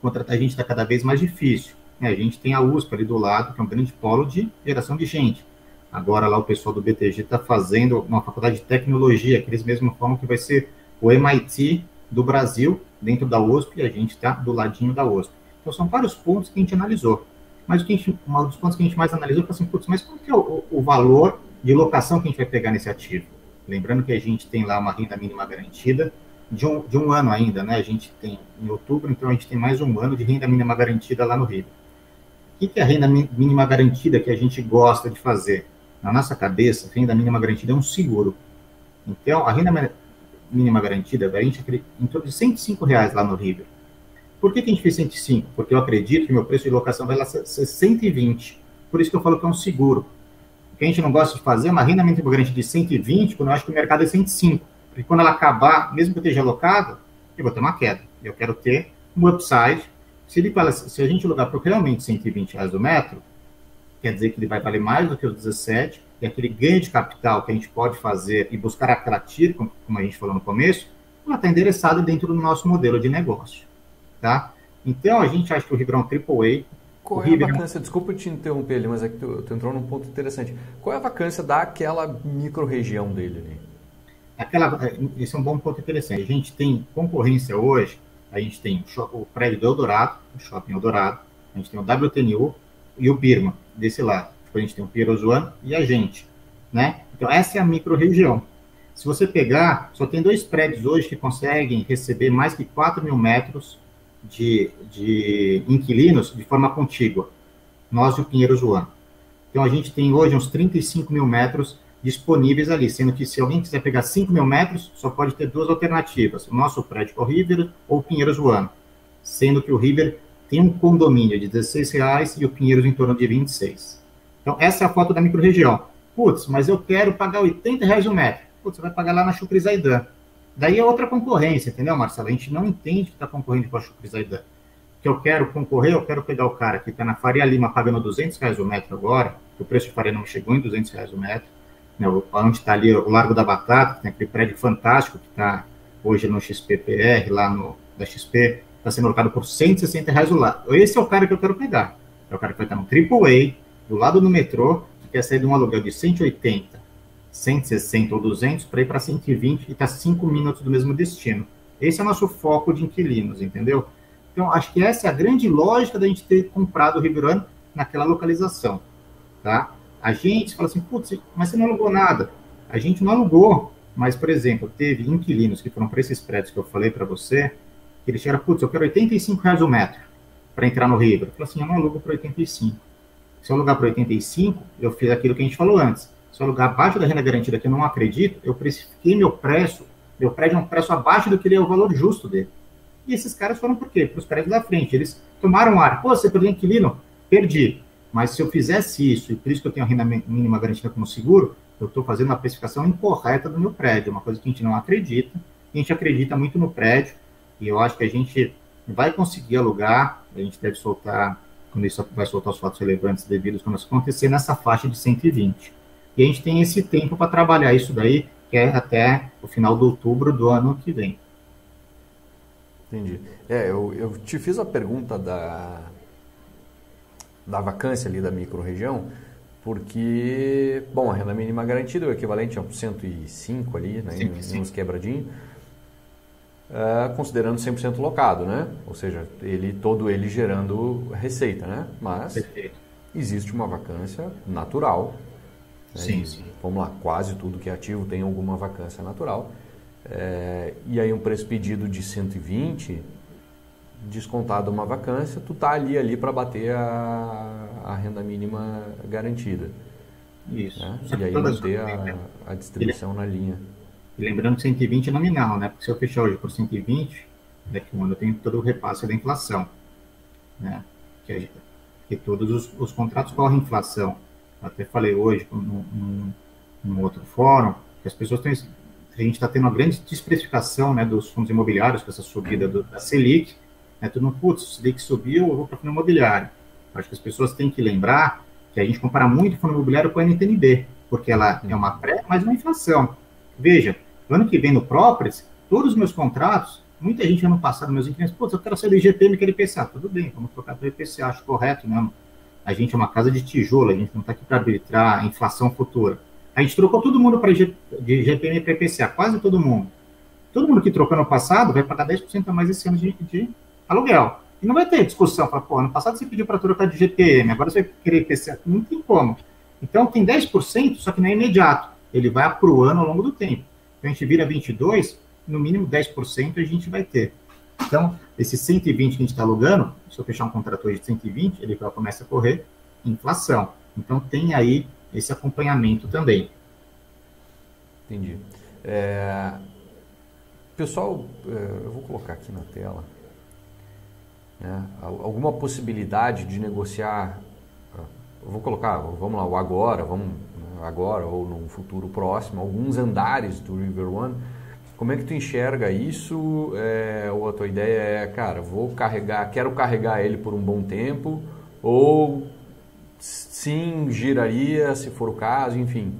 contratar a gente está cada vez mais difícil. Né? A gente tem a USP ali do lado, que é um grande polo de geração de gente. Agora lá o pessoal do BTG está fazendo uma faculdade de tecnologia, que eles mesmos falam que vai ser o MIT do Brasil, dentro da USP, e a gente está do ladinho da USP. Então, são vários pontos que a gente analisou. Mas o que a gente, um dos pontos que a gente mais analisou foi assim, putz, mas qual que é o, o, valor de locação que a gente vai pegar nesse ativo? Lembrando que a gente tem lá uma renda mínima garantida de um, de um ano ainda, né? A gente tem em outubro, então a gente tem mais um ano de renda mínima garantida lá no Rio. O que, é a renda mínima garantida que a gente gosta de fazer? Na nossa cabeça, renda mínima garantida é um seguro. Então, a renda mínima garantida, a gente em torno de 105 reais lá no River. Por que, que a gente fez 105? Porque eu acredito que meu preço de locação vai lá ser 120. Por isso que eu falo que é um seguro. O que a gente não gosta de fazer é uma renda mínima garantida de 120, quando eu acho que o mercado é 105. Porque quando ela acabar, mesmo que eu esteja alocado, eu vou ter uma queda. Eu quero ter um upside. Se, ele, se a gente alugar por realmente 120 reais o metro, quer dizer que ele vai valer mais do que os 17, e aquele ganho de capital que a gente pode fazer e buscar TIR, como, a gente falou no começo, ela está endereçada dentro do nosso modelo de negócio tá? Então, a gente acha que o um AAA. Qual é a vacância? Desculpa te interromper ali, mas é que tu, tu, entrou num ponto interessante. Qual é a vacância daquela micro-região dele ali? Aquela, é, esse é um bom ponto interessante. A gente tem concorrência hoje, a gente tem o, prédio do Eldorado, o Shopping Eldorado, a gente tem o WTNU e o Birma, desse lado. depois a gente tem o One e a gente, né? Então, essa é a micro-região. Se você pegar, só tem dois prédios hoje que conseguem receber mais de 4 mil metros de, de inquilinos de forma contígua. Nós e o Pinheiro João. Então, a gente tem hoje uns 35 mil metros disponíveis ali, sendo que se alguém quiser pegar 5 mil metros, só pode ter duas alternativas, o nosso prédio, o River ou o Pinheiro João, sendo que o River tem um condomínio de 16 reais e o Pinheiros em torno de 26. Então, essa é a foto da microrregião. Putz, mas eu quero pagar 80 reais o metro. Putz, você vai pagar lá na Chucre Zaidan. Daí é outra concorrência, entendeu, Marcelo? A gente não entende que está concorrendo com a Chucre Zaidan. Que eu quero concorrer, eu quero pegar o cara que está na Faria Lima pagando 200 reais o metro agora, que o preço de Faria não chegou em 200 reais o metro, né, onde está ali o Largo da Batata, tem aquele prédio fantástico que está hoje no XPPR, lá no da XP, está sendo alocado por 160 reais o lado. Esse é o cara que eu quero pegar. É o cara que vai estar no AAA, do lado do metrô, que quer sair de um aluguel de 180, 160 ou 200 para ir para 120 e está 5 minutos do mesmo destino. Esse é o nosso foco de inquilinos, entendeu? Então, acho que essa é a grande lógica da gente ter comprado o Ribeirão naquela localização, tá? A gente fala assim, putz, mas você não alugou nada. A gente não alugou, mas, por exemplo, teve inquilinos que foram para esses prédios que eu falei para você, que eles chegaram, putz, eu quero 85 reais o metro para entrar no River. Eu falei assim, eu não alugo para 85. Se eu alugar para 85, eu fiz aquilo que a gente falou antes. Se eu alugar abaixo da renda garantida, que eu não acredito, eu precifiquei meu preço, meu prédio é um preço abaixo do que ele é o valor justo dele. E esses caras foram por quê? Para os prédios da frente. Eles tomaram ar. Pô, você perdeu inquilino? Perdi. Mas se eu fizesse isso, e por isso que eu tenho a renda mínima garantida como seguro, eu estou fazendo a precificação incorreta do meu prédio, uma coisa que a gente não acredita. A gente acredita muito no prédio, e eu acho que a gente vai conseguir alugar, a gente deve soltar, quando isso vai soltar os fatos relevantes devidos quando isso acontecer, nessa faixa de 120. E a gente tem esse tempo para trabalhar isso daí, que é até o final de outubro do ano que vem. Entendi. É, eu, eu te fiz a pergunta da, da vacância ali da micro-região, porque, bom, a renda mínima garantida é o equivalente a 105 ali, né, 105. uns quebradinhos uh, considerando 100% locado, né? Ou seja, ele todo ele gerando receita, né? Mas Perfeito. existe uma vacância natural. Né? Sim, sim. Vamos lá, quase tudo que é ativo tem alguma vacância natural. É, e aí um preço pedido de 120, descontado uma vacância, tu tá ali ali para bater a, a renda mínima garantida. Isso. Né? E aí manter a, a distribuição na linha. E lembrando que 120 é nominal, né? Porque se eu fechar hoje por 120, daqui a um ano eu tenho todo o repasse da inflação, né? Que, é, que todos os, os, contratos correm inflação. Eu até falei hoje num, num outro fórum que as pessoas têm a gente está tendo uma grande desprecificação né, dos fundos imobiliários com essa subida do, da Selic. Né, todo mundo, putz, o Selic subiu, eu vou para o fundo imobiliário. Acho que as pessoas têm que lembrar que a gente compara muito o fundo imobiliário com a NTNB, porque ela é uma pré, mas uma inflação. Veja, ano que vem no Properties, todos os meus contratos, muita gente ano passado, meus inquilinos, pô, eu quero sair do IGPM que ele IPCA. Tudo bem, vamos trocar para IPCA, acho correto mesmo. A gente é uma casa de tijolo, a gente não está aqui para arbitrar a inflação futura. A gente trocou todo mundo para de IGPM para IPCA, quase todo mundo. Todo mundo que trocou no passado vai pagar 10% a mais esse ano de, de aluguel. E não vai ter discussão, para pô, ano passado você pediu para trocar de GPM, agora você vai querer IPCA. Não tem como. Então tem 10%, só que não é imediato. Ele vai ano ao longo do tempo. Então, a gente vira 22, no mínimo 10% a gente vai ter. Então, esse 120 que a gente está alugando, se eu fechar um contrato hoje de 120, ele começa a correr inflação. Então, tem aí esse acompanhamento também. Entendi. É... Pessoal, é, eu vou colocar aqui na tela. Né, alguma possibilidade de negociar. Eu vou colocar, vamos lá, o agora, vamos agora ou num futuro próximo, alguns andares do River One. Como é que tu enxerga isso? É, ou a tua ideia é, cara, vou carregar, quero carregar ele por um bom tempo, ou sim, giraria se for o caso, enfim.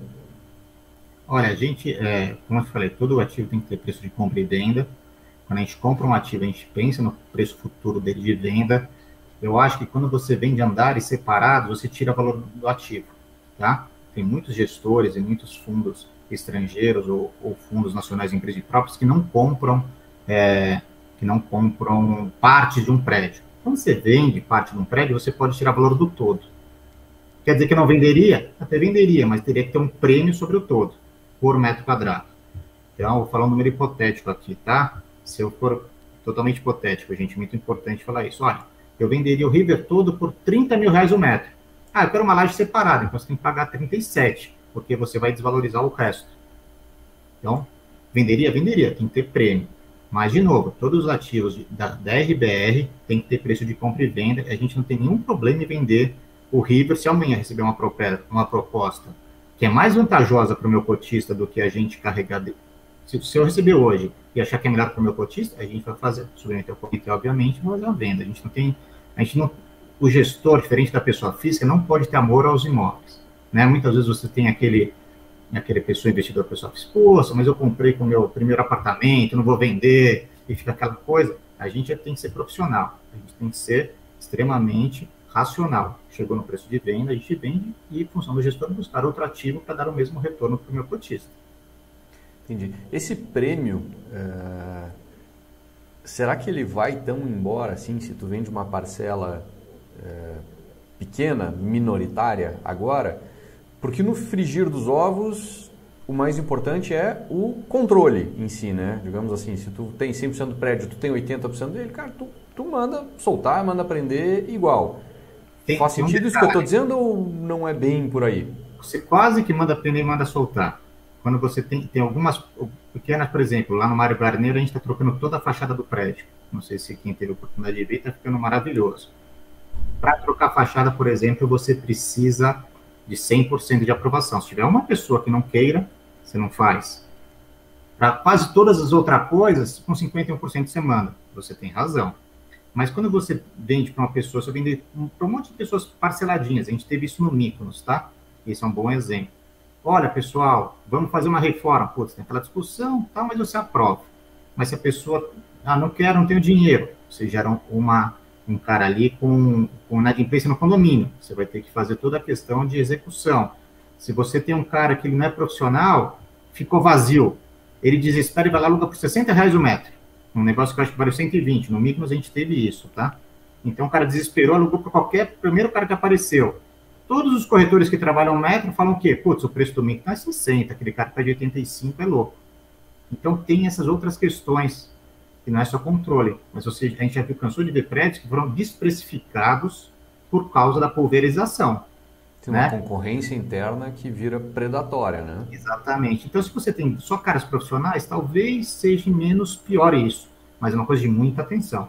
Olha, a gente, é, como eu falei, todo ativo tem que ter preço de compra e venda. Quando a gente compra um ativo, a gente pensa no preço futuro dele de venda. Eu acho que quando você vende andares separados, você tira valor do ativo, tá? tem muitos gestores e muitos fundos estrangeiros ou, ou fundos nacionais de empresas próprias que não compram é, que não compram parte de um prédio. Quando você vende parte de um prédio, você pode tirar valor do todo. Quer dizer que não venderia? Até venderia, mas teria que ter um prêmio sobre o todo, por metro quadrado. Então, vou falar um número hipotético aqui, tá? Se eu for totalmente hipotético, gente, muito importante falar isso. Olha, eu venderia o River todo por 30 mil reais o metro. Ah, eu quero uma laje separada, então você tem que pagar 37, porque você vai desvalorizar o resto. Então, venderia? Venderia, tem que ter prêmio. Mas, de novo, todos os ativos da, RBR tem que ter preço de compra e venda. A gente não tem nenhum problema em vender o River se amanhã receber uma, uma proposta que é mais vantajosa para o meu cotista do que a gente carregar. Se, se eu receber hoje e achar que é melhor para o meu cotista, a gente vai fazer, submeter o comitê, obviamente, mas a venda. A gente não tem. A gente não, o gestor, diferente da pessoa física, não pode ter amor aos imóveis. Né? Muitas vezes você tem aquele aquele pessoa investidor, pessoa física, poxa, mas eu comprei com o meu primeiro apartamento, não vou vender, e fica aquela coisa. A gente tem que ser profissional, a gente tem que ser extremamente racional. Chegou no preço de venda, a gente vende e, em função do gestor, buscar outro ativo para dar o mesmo retorno para o meu cotista. Entendi. Esse prêmio, é... será que ele vai tão embora assim, se tu vende uma parcela é... pequena, minoritária agora? Porque no frigir dos ovos, o mais importante é o controle em si, né? Digamos assim, se tu tem 100% do prédio, tu tem 80% dele, cara, tu, tu manda soltar, manda prender igual. Tem, Faz sentido um isso que eu estou dizendo ou não é bem por aí? Você quase que manda prender e manda soltar quando você tem, tem algumas pequenas, por exemplo, lá no Mário Garneiro a gente está trocando toda a fachada do prédio. Não sei se quem teve a oportunidade de ver, está ficando maravilhoso. Para trocar a fachada, por exemplo, você precisa de 100% de aprovação. Se tiver uma pessoa que não queira, você não faz. Para quase todas as outras coisas, com 51% você manda. Você tem razão. Mas quando você vende para uma pessoa, você vende para um monte de pessoas parceladinhas. A gente teve isso no Mykonos, tá? Esse é um bom exemplo olha, pessoal, vamos fazer uma reforma. Putz, tem aquela discussão, tá, mas você aprova. Mas se a pessoa, ah, não quero, não tenho dinheiro, você gera uma, um cara ali com, com inadimplência no condomínio. Você vai ter que fazer toda a questão de execução. Se você tem um cara que ele não é profissional, ficou vazio, ele desespera e vai lá aluga por 60 reais o metro. Um negócio que eu acho que vale 120. No Micros a gente teve isso, tá? Então o cara desesperou, alugou para qualquer primeiro cara que apareceu. Todos os corretores que trabalham metro falam que, putz, o preço do MIC está é 60, aquele cara que está de 85 é louco. Então tem essas outras questões, que não é só controle, mas você, a gente já viu, cansou de ver prédios que foram desprecificados por causa da pulverização. Tem né? uma concorrência interna que vira predatória, né? Exatamente. Então, se você tem só caras profissionais, talvez seja menos pior isso, mas é uma coisa de muita atenção.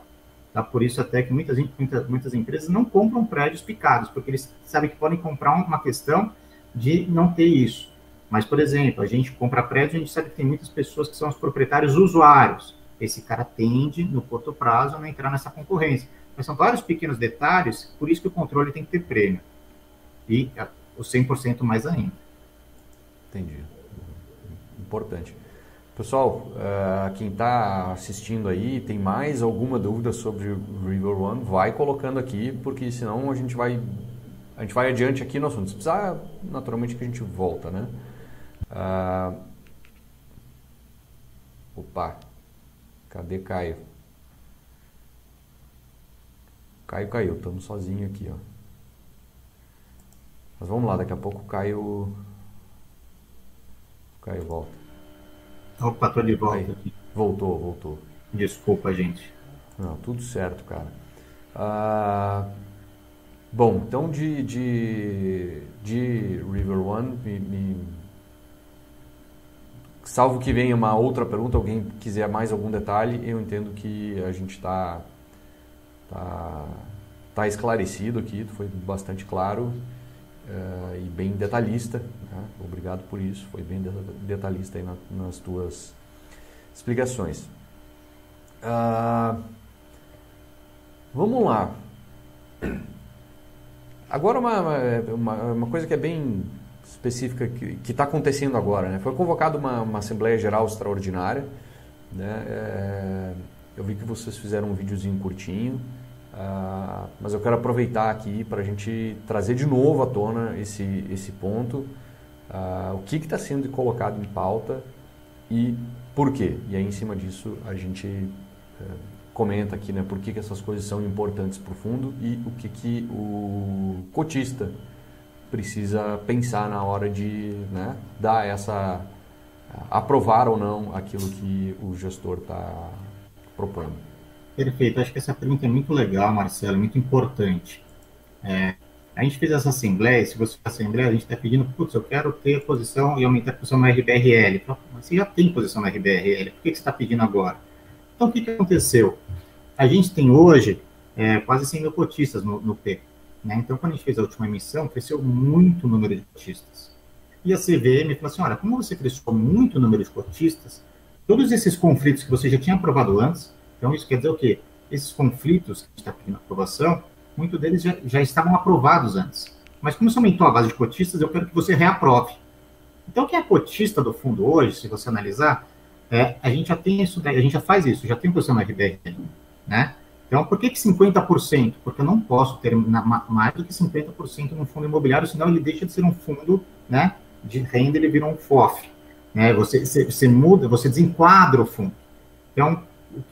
Tá? Por isso até que muitas, muitas, muitas empresas não compram prédios picados, porque eles sabem que podem comprar uma questão de não ter isso. Mas, por exemplo, a gente compra prédio, a gente sabe que tem muitas pessoas que são os proprietários usuários. Esse cara tende, no curto prazo, a não entrar nessa concorrência. Mas são vários pequenos detalhes, por isso que o controle tem que ter prêmio. E o 100% mais ainda. Entendi. Importante. Pessoal, uh, quem está assistindo aí, tem mais alguma dúvida sobre River One, vai colocando aqui, porque senão a gente vai a gente vai adiante aqui no assunto. Se precisar, naturalmente que a gente volta, né? Uh, opa, cadê Caio? Caio caiu, estamos sozinho aqui, ó. Mas vamos lá, daqui a pouco Caio, Caio volta. Opa, tô de volta Aí, aqui. Voltou, voltou. Desculpa, gente. Não, tudo certo, cara. Ah, bom, então de, de, de River One, me, me, salvo que venha uma outra pergunta, alguém quiser mais algum detalhe, eu entendo que a gente está tá, tá esclarecido aqui, foi bastante claro uh, e bem detalhista. Né? Obrigado por isso, foi bem detalhista aí na, nas tuas explicações. Uh, vamos lá. Agora uma, uma, uma, coisa que é bem específica que está acontecendo agora. Né? Foi convocada uma, uma Assembleia Geral Extraordinária. Né? É, eu vi que vocês fizeram um videozinho curtinho. Uh, mas eu quero aproveitar aqui para a gente trazer de novo à tona esse, esse ponto, uh, o que está sendo colocado em pauta e por quê. E aí, em cima disso, a gente uh, comenta aqui né, por que, que essas coisas são importantes para o fundo e o que, que o cotista precisa pensar na hora de né, dar essa aprovar ou não aquilo que o gestor está propondo. Perfeito, acho que essa pergunta é muito legal, Marcelo, muito importante. É, a gente fez essa assembleia, se você faz assembleia, a gente está pedindo, putz, eu quero ter posição e aumentar a posição no RBRL. Você já tem posição no RBRL, por que, que você está pedindo agora? Então, o que, que aconteceu? A gente tem hoje é, quase 100 mil cotistas no, no P. Né? Então, quando a gente fez a última emissão, cresceu muito o número de cotistas. E a CVM falou assim: olha, como você cresceu muito o número de cotistas, todos esses conflitos que você já tinha aprovado antes, então isso quer dizer o quê? Esses conflitos que a gente está pedindo aprovação, muitos deles já, já estavam aprovados antes. Mas como você aumentou a base de cotistas, eu quero que você reaprove. Então, quem é cotista do fundo hoje, se você analisar, é, a gente já tem isso, a gente já faz isso, já tem posição no RBR, né? Então, por que, que 50%? Porque eu não posso ter mais do que 50% no fundo imobiliário, senão ele deixa de ser um fundo né, de renda, ele vira um FOF. Né? Você, você, você muda, você desenquadra o fundo. Então,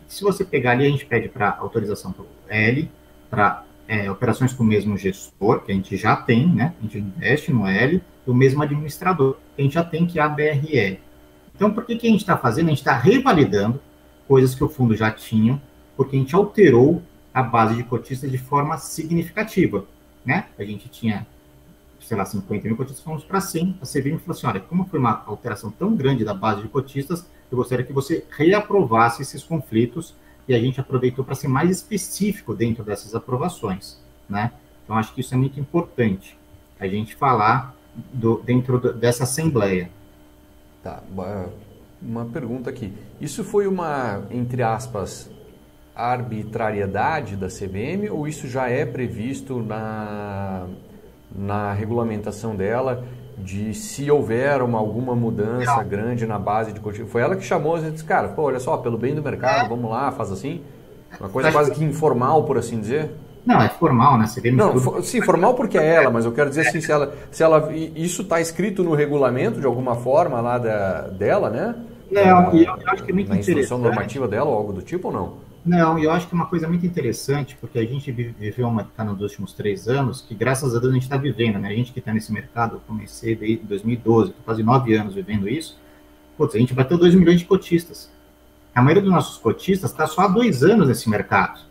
se você pegar ali, a gente pede para autorização para o L, para é, operações com o mesmo gestor, que a gente já tem, né? A gente investe no L, o mesmo administrador, que a gente já tem, que é a BRL. Então, por que, que a gente está fazendo? A gente está revalidando coisas que o fundo já tinha, porque a gente alterou a base de cotistas de forma significativa, né? A gente tinha, sei lá, 50 mil cotistas, fomos para 100, a CVM falou assim, olha, como foi uma alteração tão grande da base de cotistas, eu gostaria que você reaprovasse esses conflitos e a gente aproveitou para ser mais específico dentro dessas aprovações, né? Então, acho que isso é muito importante, a gente falar do, dentro do, dessa assembleia. Tá, uma pergunta aqui. Isso foi uma, entre aspas, arbitrariedade da CVM ou isso já é previsto na, na regulamentação dela de se houver uma, alguma mudança Não. grande na base de cotismo. Foi ela que chamou e disse, cara, pô, olha só, pelo bem do mercado, é. vamos lá, faz assim. Uma coisa quase que informal, por assim dizer. Não, é formal, né? Você Não, tudo... sim, formal porque é ela, mas eu quero dizer assim, se ela, se ela isso está escrito no regulamento de alguma forma lá da, dela, né? Não, e eu acho que é muito na instrução normativa dela ou algo do tipo ou não? Não, eu acho que é uma coisa muito interessante, porque a gente viveu um mercado nos últimos três anos, que graças a Deus a gente está vivendo, né? A gente que está nesse mercado, eu comecei desde 2012, estou quase nove anos vivendo isso. Putz, a gente bateu 2 milhões de cotistas. A maioria dos nossos cotistas está só há dois anos nesse mercado.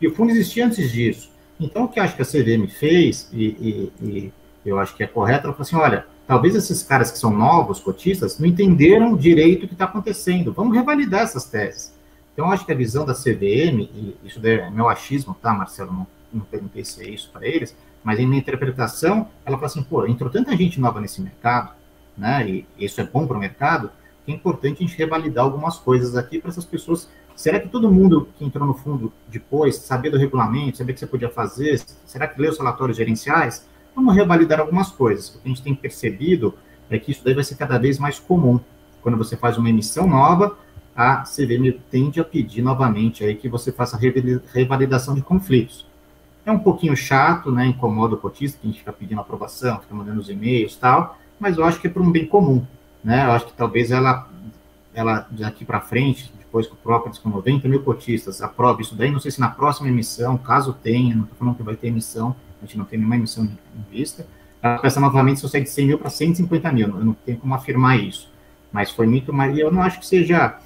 E o fundo existia antes disso. Então, o que eu acho que a CVM fez, e, e, e eu acho que é correto, ela falou assim: olha, talvez esses caras que são novos cotistas não entenderam direito o que está acontecendo. Vamos revalidar essas teses. Então, acho que a visão da CVM, e isso é meu achismo, tá, Marcelo? Não, não perguntei se é isso para eles, mas em minha interpretação, ela fala assim: pô, entrou tanta gente nova nesse mercado, né, e isso é bom para o mercado, que é importante a gente revalidar algumas coisas aqui para essas pessoas. Será que todo mundo que entrou no fundo depois sabia do regulamento, sabia o que você podia fazer? Será que leu os relatórios gerenciais? Vamos revalidar algumas coisas. O que a gente tem percebido é que isso daí vai ser cada vez mais comum. Quando você faz uma emissão nova, a CVM tende a pedir novamente aí que você faça revalidação de conflitos. É um pouquinho chato, né? Incomoda o cotista, que a gente fica pedindo aprovação, fica mandando os e-mails tal, mas eu acho que é por um bem comum, né? Eu acho que talvez ela, ela daqui para frente, depois que o próprio com 90 mil cotistas aprove isso daí, não sei se na próxima emissão, caso tenha, não estou falando que vai ter emissão, a gente não tem nenhuma emissão em vista, ela peça novamente se eu sair de 100 mil para 150 mil, eu não tenho como afirmar isso, mas foi muito mais, eu não acho que seja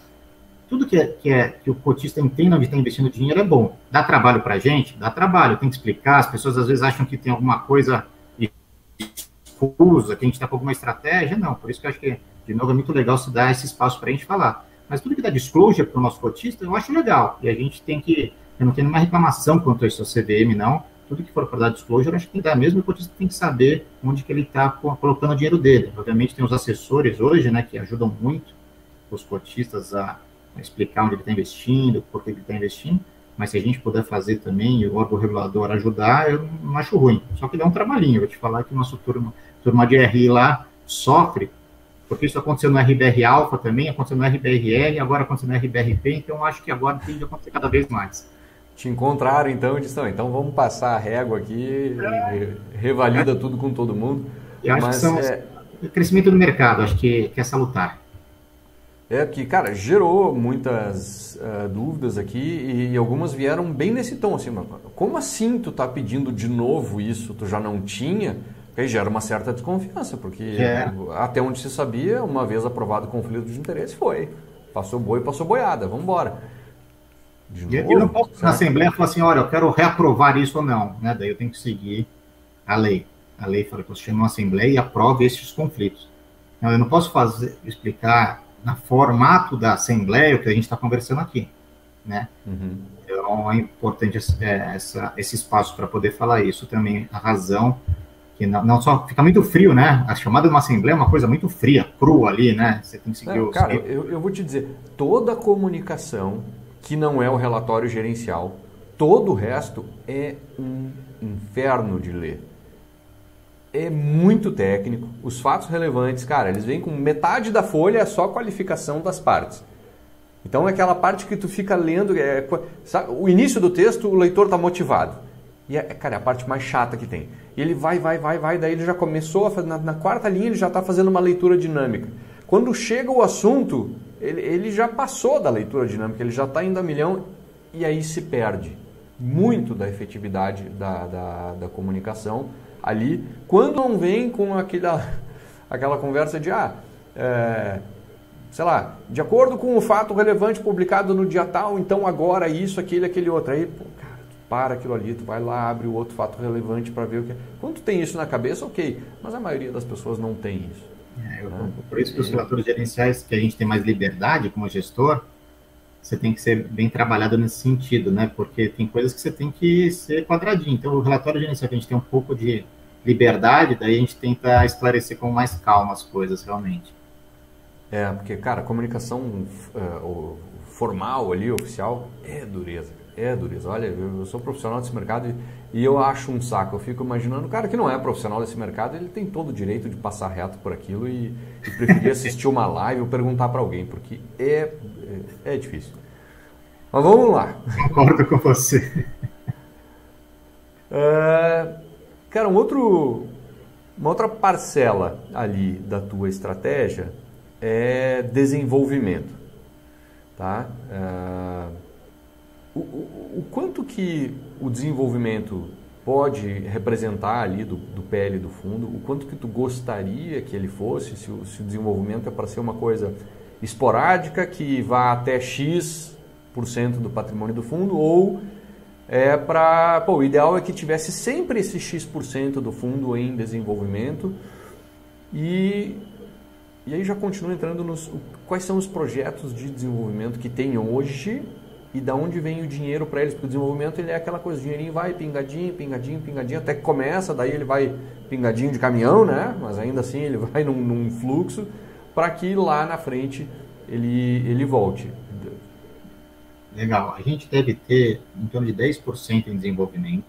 tudo que, é, que, é, que o cotista entenda onde está investindo dinheiro é bom. Dá trabalho para a gente? Dá trabalho, tem que explicar. As pessoas às vezes acham que tem alguma coisa escusa, que a gente está com alguma estratégia. Não, por isso que eu acho que, de novo, é muito legal se dar esse espaço para a gente falar. Mas tudo que dá disclosure para o nosso cotista, eu acho legal. E a gente tem que. Eu não tenho nenhuma reclamação quanto a isso, a CVM, não. Tudo que for para dar disclosure, acho que tem que dar mesmo. O cotista tem que saber onde que ele está colocando o dinheiro dele. Obviamente, tem os assessores hoje, né, que ajudam muito os cotistas a explicar onde ele está investindo, por que ele está investindo, mas se a gente puder fazer também, o órgão regulador ajudar, eu não acho ruim. Só que dá um trabalhinho. Eu vou te falar que nosso turma, turma de RI lá sofre, porque isso aconteceu no RBR Alpha também, aconteceu no RBRL, agora aconteceu no RBRP, então acho que agora tem que acontecer cada vez mais. Te encontraram então e disseram, então vamos passar a régua aqui, é. revalida é. tudo com todo mundo. Eu acho mas, que são é... crescimento do mercado, acho que, que é salutar. É que, cara, gerou muitas uh, dúvidas aqui e algumas vieram bem nesse tom, assim, como assim tu tá pedindo de novo isso, tu já não tinha? Aí gera uma certa desconfiança, porque até onde se sabia, uma vez aprovado o conflito de interesse, foi. Passou boi, passou boiada, vamos embora. Novo, eu não posso na Assembleia falar assim, olha, eu quero reaprovar isso ou não. Né? Daí eu tenho que seguir a lei. A lei fala que você chama uma Assembleia e aprova esses conflitos. Então, eu não posso fazer, explicar no formato da Assembleia o que a gente está conversando aqui. Né? Uhum. Então é importante é, essa, esse espaço para poder falar isso também, a razão que não, não, só fica muito frio, né? A chamada de uma assembleia é uma coisa muito fria, crua ali, né? Você tem que seguir não, os... Cara, eu, eu vou te dizer, toda comunicação que não é o relatório gerencial, todo o resto é um inferno de ler. É muito técnico. Os fatos relevantes, cara, eles vêm com metade da folha é só qualificação das partes. Então é aquela parte que tu fica lendo, é, sabe, o início do texto o leitor está motivado. E é, cara, é a parte mais chata que tem. E ele vai, vai, vai, vai, daí ele já começou, a fazer, na, na quarta linha ele já está fazendo uma leitura dinâmica. Quando chega o assunto, ele, ele já passou da leitura dinâmica, ele já está indo a milhão e aí se perde muito da efetividade da, da, da comunicação ali, quando não vem com aquela, aquela conversa de, ah, é, sei lá, de acordo com o fato relevante publicado no dia tal, então agora isso, aquele, aquele outro. Aí, pô, cara, para aquilo ali, tu vai lá, abre o outro fato relevante para ver o que. É. Quando tu tem isso na cabeça, ok. Mas a maioria das pessoas não tem isso. É, eu, né? Por isso que os relatores gerenciais, que a gente tem mais liberdade como gestor, você tem que ser bem trabalhado nesse sentido, né? Porque tem coisas que você tem que ser quadradinho. Então, o relatório gerencial que a gente tem um pouco de liberdade, daí a gente tenta esclarecer com mais calma as coisas realmente. É, porque, cara, comunicação uh, formal ali, oficial, é dureza. É dureza. Olha, eu sou profissional desse mercado e, eu acho um saco. Eu fico imaginando, o cara que não é profissional desse mercado, ele tem todo o direito de passar reto por aquilo e, e preferir assistir uma live ou perguntar para alguém, porque é, é, é, difícil. Mas vamos lá. Concordo com você. É, cara, um outro, uma outra parcela ali da tua estratégia é desenvolvimento. Tá? Uh, o, quanto que o desenvolvimento pode representar ali do, do PL do fundo, o quanto que tu gostaria que ele fosse, se o, se o desenvolvimento é para ser uma coisa esporádica, que vá até X% do patrimônio do fundo, ou é para. O ideal é que tivesse sempre esse X% do fundo em desenvolvimento. E, e aí já continua entrando nos. Quais são os projetos de desenvolvimento que tem hoje e da onde vem o dinheiro para eles, porque o desenvolvimento ele é aquela coisa, o dinheirinho vai pingadinho, pingadinho, pingadinho, até que começa, daí ele vai pingadinho de caminhão, né? Mas ainda assim ele vai num, num fluxo para que lá na frente ele, ele volte. Legal. A gente deve ter em torno de 10% em desenvolvimento,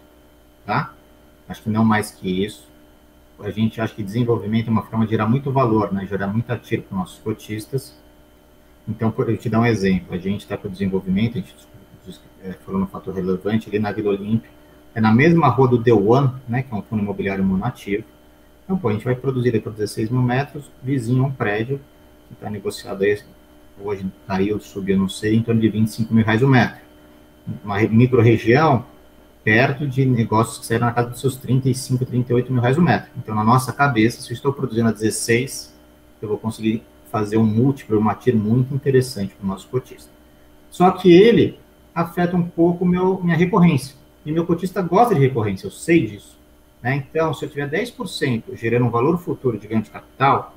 tá? Acho que não mais que isso. A gente acha que desenvolvimento é uma forma de gerar muito valor, né? Gerar muito ativo para os nossos cotistas então, eu te dar um exemplo. A gente está com o desenvolvimento, a gente é, falou no fator relevante, ali na Vila Olímpia, é na mesma rua do The One, né, que é um fundo imobiliário monativo. Então, pô, a gente vai produzir aí por 16 mil metros, vizinho a um prédio, que está negociado aí, hoje caiu, subiu, não sei, em torno de 25 mil reais o metro. Uma micro-região, perto de negócios que saíram na casa dos seus 35, 38 mil reais o metro. Então, na nossa cabeça, se eu estou produzindo a 16, eu vou conseguir fazer um múltiplo, uma TIR muito interessante para o nosso cotista. Só que ele afeta um pouco meu, minha recorrência. E meu cotista gosta de recorrência, eu sei disso. Né? Então, se eu tiver 10% gerando um valor futuro de ganho de capital,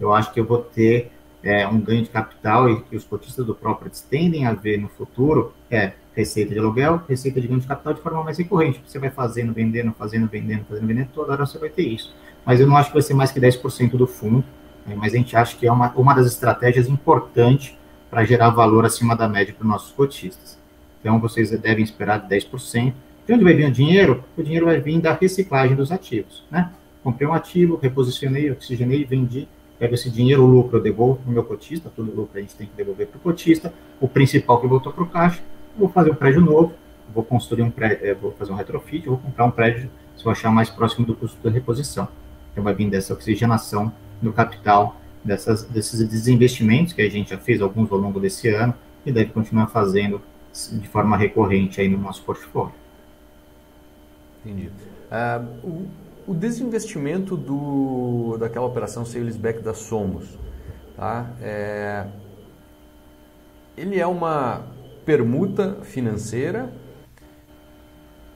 eu acho que eu vou ter é, um ganho de capital e que os cotistas do próprio tendem a ver no futuro é receita de aluguel, receita de ganho de capital de forma mais recorrente. Você vai fazendo, vendendo, fazendo, vendendo, fazendo, vendendo, toda hora você vai ter isso. Mas eu não acho que vai ser mais que 10% do fundo. Né? mas a gente acha que é uma, uma das estratégias importantes para gerar valor acima da média para os nossos cotistas. Então, vocês devem esperar 10%. De onde vai vir o dinheiro? O dinheiro vai vir da reciclagem dos ativos. Né? Comprei um ativo, reposicionei, oxigenei, vendi, pego esse dinheiro, o lucro eu devolvo para o meu cotista, todo lucro a gente tem que devolver para o cotista, o principal que voltou para o caixa, vou fazer um prédio novo, vou construir um prédio, eh, vou fazer um retrofit, vou comprar um prédio se eu achar mais próximo do custo da reposição. Então vai vir dessa oxigenação do capital dessas, desses desinvestimentos que a gente já fez alguns ao longo desse ano e deve continuar fazendo de forma recorrente aí no nosso portfólio. Entendi. Uh, o, o desinvestimento do, daquela operação sales back da Somos, tá? É, ele é uma permuta financeira,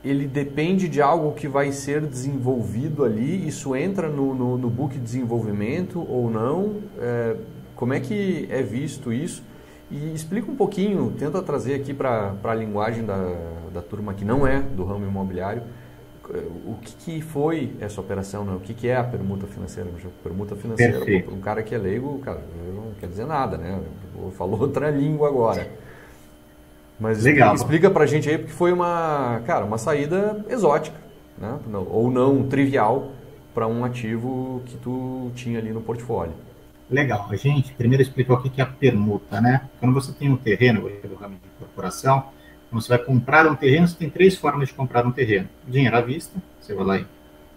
ele depende de algo que vai ser desenvolvido ali, isso entra no, no, no book de desenvolvimento ou não? É, como é que é visto isso? E explica um pouquinho, tenta trazer aqui para a linguagem da, da turma que não é do ramo imobiliário, o que, que foi essa operação, né? o que, que é a permuta financeira. Permuta financeira, Perfeito. um cara que é leigo, cara, não quer dizer nada, né? Falou outra língua agora. Mas Legal. explica para a gente aí, porque foi uma, cara, uma saída exótica, né? ou não trivial para um ativo que tu tinha ali no portfólio. Legal. A gente primeiro explicou o que é a permuta, né? Quando você tem um terreno, do ramo de incorporação, quando você vai comprar um terreno, você tem três formas de comprar um terreno. Dinheiro à vista, você vai lá e,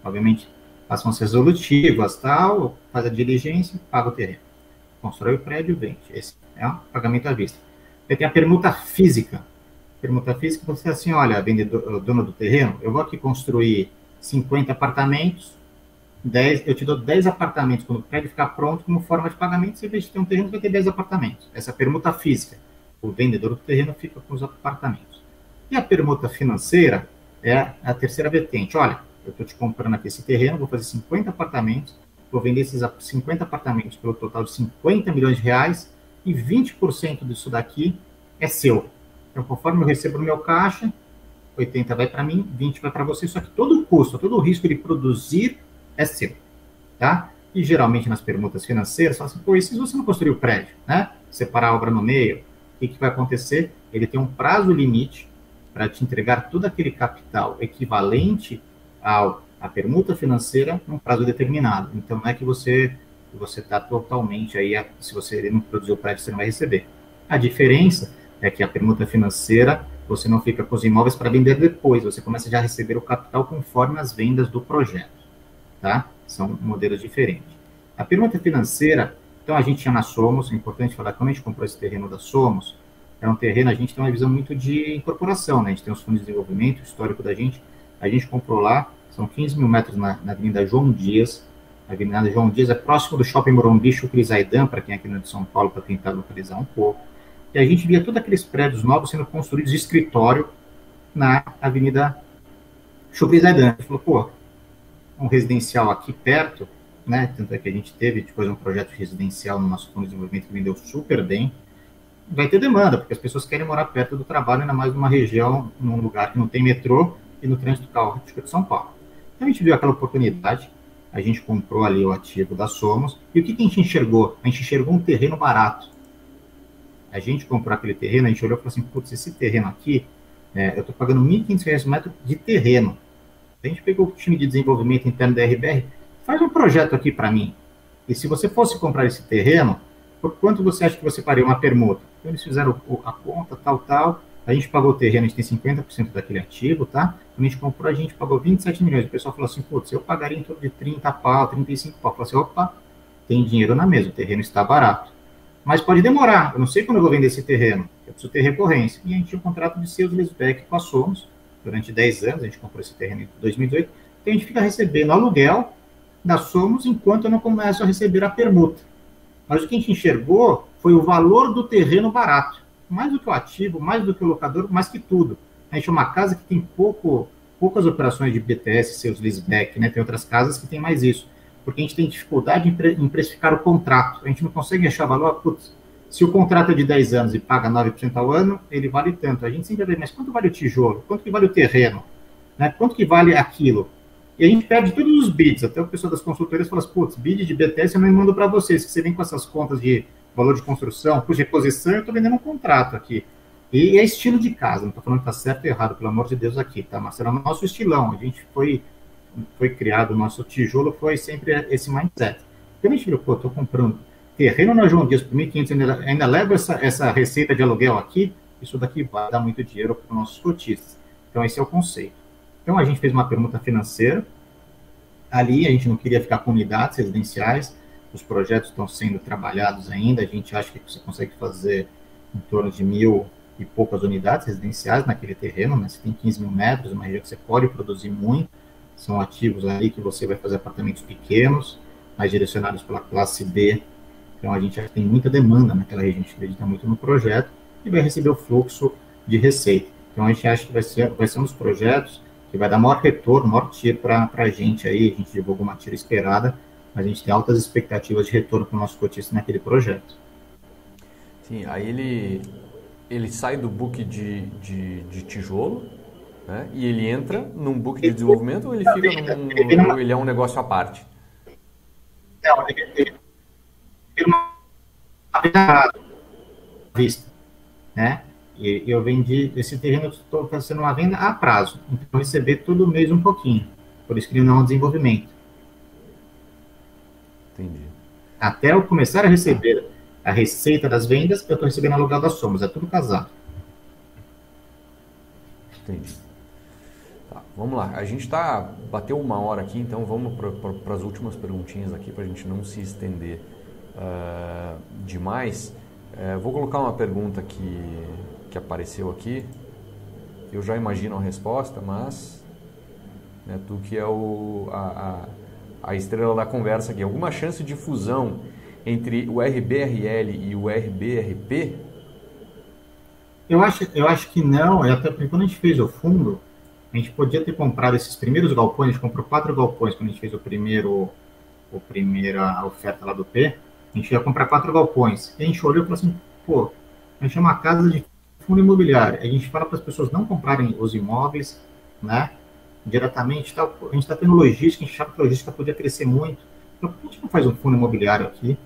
obviamente, faz umas resolutivas, tal, faz a diligência, paga o terreno. Constrói o prédio, vende. Esse é o pagamento à vista. Tem a permuta física. Permuta física, você assim, olha, vendedor, dono do terreno, eu vou aqui construir 50 apartamentos, 10, eu te dou 10 apartamentos quando o prédio ficar pronto como forma de pagamento, você vai ter um terreno vai ter 10 apartamentos. Essa permuta física. O vendedor do terreno fica com os apartamentos. E a permuta financeira é a terceira vertente. Olha, eu estou te comprando aqui esse terreno, vou fazer 50 apartamentos, vou vender esses 50 apartamentos pelo total de 50 milhões de reais e 20% disso daqui é seu. Então, conforme eu recebo no meu caixa, 80 vai para mim, 20 vai para você, só que todo o custo, todo o risco de produzir é seu, tá? E geralmente nas permutas financeiras, fala assim, pô, e se você não construir o prédio, né? Separar a obra no meio, o que, que vai acontecer? Ele tem um prazo limite para te entregar todo aquele capital equivalente ao a permuta financeira num prazo determinado. Então, não é que você você está totalmente aí, se você não produzir o prédio, você não vai receber. A diferença é que a permuta financeira, você não fica com os imóveis para vender depois, você começa já a receber o capital conforme as vendas do projeto tá? São modelos diferentes. A pergunta financeira, então a gente tinha na Somos, é importante falar, quando a gente comprou esse terreno da Somos, é um terreno, a gente tem uma visão muito de incorporação, né? A gente tem os fundos de desenvolvimento, histórico da gente, a gente comprou lá, são 15 mil metros na, na Avenida João Dias, Avenida João Dias é próximo do Shopping Morumbi, Chucris Aidan, para quem é aqui no de São Paulo, para tentar localizar um pouco. E a gente via todos aqueles prédios novos sendo construídos de escritório na Avenida Chucris Aidan. A gente falou, pô, um residencial aqui perto, né? Tanto é que a gente teve depois um projeto residencial no nosso fundo de desenvolvimento que vendeu super bem. Vai ter demanda, porque as pessoas querem morar perto do trabalho, ainda mais numa região, num lugar que não tem metrô e no trânsito caótico de São Paulo. Então a gente viu aquela oportunidade, a gente comprou ali o ativo da Somos, e o que, que a gente enxergou? A gente enxergou um terreno barato. A gente comprou aquele terreno, a gente olhou e falou assim, putz, esse terreno aqui, é, eu estou pagando R$ 1.500 metro de terreno a gente pegou o time de desenvolvimento interno da RBR, faz um projeto aqui para mim. E se você fosse comprar esse terreno, por quanto você acha que você faria uma permuta? Então eles fizeram a conta, tal, tal. A gente pagou o terreno, a gente tem 50% daquele ativo, tá? Quando a gente comprou, a gente pagou 27 milhões. O pessoal falou assim, putz, eu pagaria em torno de 30 pau, 35 pau. Eu falei assim, opa, tem dinheiro na mesa, o terreno está barato. Mas pode demorar, eu não sei quando eu vou vender esse terreno, eu preciso ter recorrência. E a gente tinha um contrato de sales leaseback com a Somos, durante 10 anos, a gente comprou esse terreno em 2018, então a gente fica recebendo aluguel da Somos enquanto eu não começo a receber a permuta. Mas o que a gente enxergou foi o valor do terreno barato. Mais do que o ativo, mais do que o locador, mais que tudo. A gente é uma casa que tem pouco, poucas operações de BTS, seus leaseback, né? Tem outras casas que tem mais isso. Porque a gente tem dificuldade em, precificar o contrato. A gente não consegue achar valor, putz, se o contrato é de 10 anos e paga 9% ao ano, ele vale tanto. A gente sempre vê, mas quanto vale o tijolo? Quanto que vale o terreno? Né? Quanto que vale aquilo? E a gente perde todos os bids. Até o pessoal das consultorias fala assim, putz, bid de BTS eu não mando para vocês, que você vem com essas contas de valor de construção, cuja reposição, eu estou vendendo um contrato aqui. E é estilo de casa, não estou falando que está certo ou errado, pelo amor de Deus aqui, tá? Mas era o nosso estilão. A gente foi, foi criado, o nosso tijolo foi sempre esse mindset. Então a gente viu, pô, estou comprando terreno na João Dias por 1.500 ainda, ainda leva essa, essa receita de aluguel aqui, isso daqui vai dar muito dinheiro para os nossos cotistas. Então, esse é o conceito. Então, a gente fez uma pergunta financeira. Ali, a gente não queria ficar com unidades residenciais. Os projetos estão sendo trabalhados ainda. A gente acha que você consegue fazer em torno de mil e poucas unidades residenciais naquele terreno. Né? Você tem 15 mil metros, uma região que você pode produzir muito. São ativos aí que você vai fazer apartamentos pequenos, mais direcionados pela classe B. Então a gente já tem muita demanda naquela região, a gente acredita muito no projeto e vai receber o fluxo de receita. Então a gente acha que vai ser, vai ser um dos projetos que vai dar maior retorno, maior tiro para a gente aí. A gente divulga uma tira esperada, a gente tem altas expectativas de retorno para o nosso cotista naquele projeto. Sim, aí ele, ele sai do book de, de, de tijolo né, e ele entra num book de desenvolvimento ou ele fica num, ele, ele é um negócio à parte? Não, ele, ele uma vista, né? E eu vendi esse terreno, estou fazendo uma venda a prazo, então receber todo mês um pouquinho, por isso que ele não é um desenvolvimento. Entendi. Até eu começar a receber a receita das vendas, eu estou recebendo aluguel das somas, é tudo casado. Entendi. Tá, vamos lá, a gente está, bateu uma hora aqui, então vamos para as últimas perguntinhas aqui, para a gente não se estender uh, demais. Uh, vou colocar uma pergunta que, que apareceu aqui, eu já imagino a resposta, mas né, tu que é o, a, a, a estrela da conversa aqui, alguma chance de fusão entre o RBRL e o RBRP? Eu acho, eu acho que não, até porque quando a gente fez o fundo, a gente podia ter comprado esses primeiros galpões, a gente comprou quatro galpões quando a gente fez o primeiro, o primeira oferta lá do P, a gente ia comprar quatro galpões. E a gente olhou e falou assim, pô, a gente é uma casa de fundo imobiliário. A gente fala para as pessoas não comprarem os imóveis, né, diretamente. Tá, a gente está tendo logística, a gente achava que a logística podia crescer muito. Então, por que a gente não faz um fundo imobiliário aqui?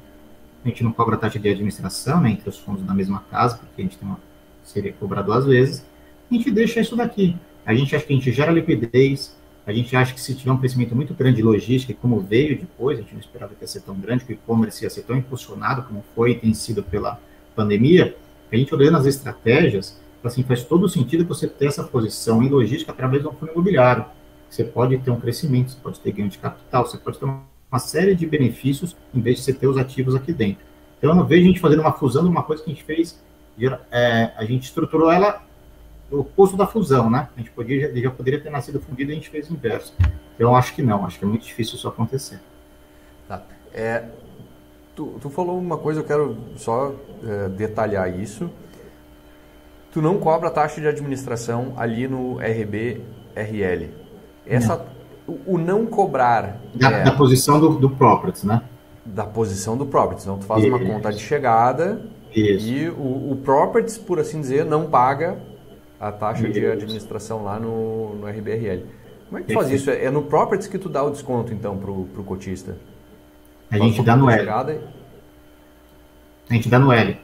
A gente não cobra taxa de administração, né, entre os fundos da mesma casa, porque a gente tem uma, seria cobrado duas vezes. A gente deixa isso daqui. A gente acha que a gente gera liquidez, a gente acha que se tiver um crescimento muito grande de logística, como veio depois, a gente não esperava que ia ser tão grande, que o e-commerce ia ser tão impulsionado como foi e tem sido pela pandemia, a gente olhando as estratégias, assim, faz todo sentido você ter essa posição em logística através do fundo imobiliário. Você pode ter um crescimento, você pode ter ganho de capital, você pode ter uma série de benefícios em vez de você ter os ativos aqui dentro. Então, eu não vejo a gente fazendo uma fusão de uma coisa que a gente fez, é, a gente estruturou ela o oposto da fusão, né? A gente podia, já poderia ter nascido fundido e a gente fez o inverso. Então, acho que não, acho que é muito difícil isso acontecer. Tá. É, tu, tu falou uma coisa, eu quero só é, detalhar isso. Tu não cobra taxa de administração ali no RBRL. Essa, não. O, o, não cobrar. Da, é, da posição do, do properties, né? Da posição do properties. Então, tu faz isso. uma conta de chegada isso. e o, o properties, por assim dizer, não paga a taxa isso. de administração lá no, no RBRL. Como é que tu faz isso? É no properties que tu dá o desconto, então, para o cotista? A gente dá no L. A gente dá no L.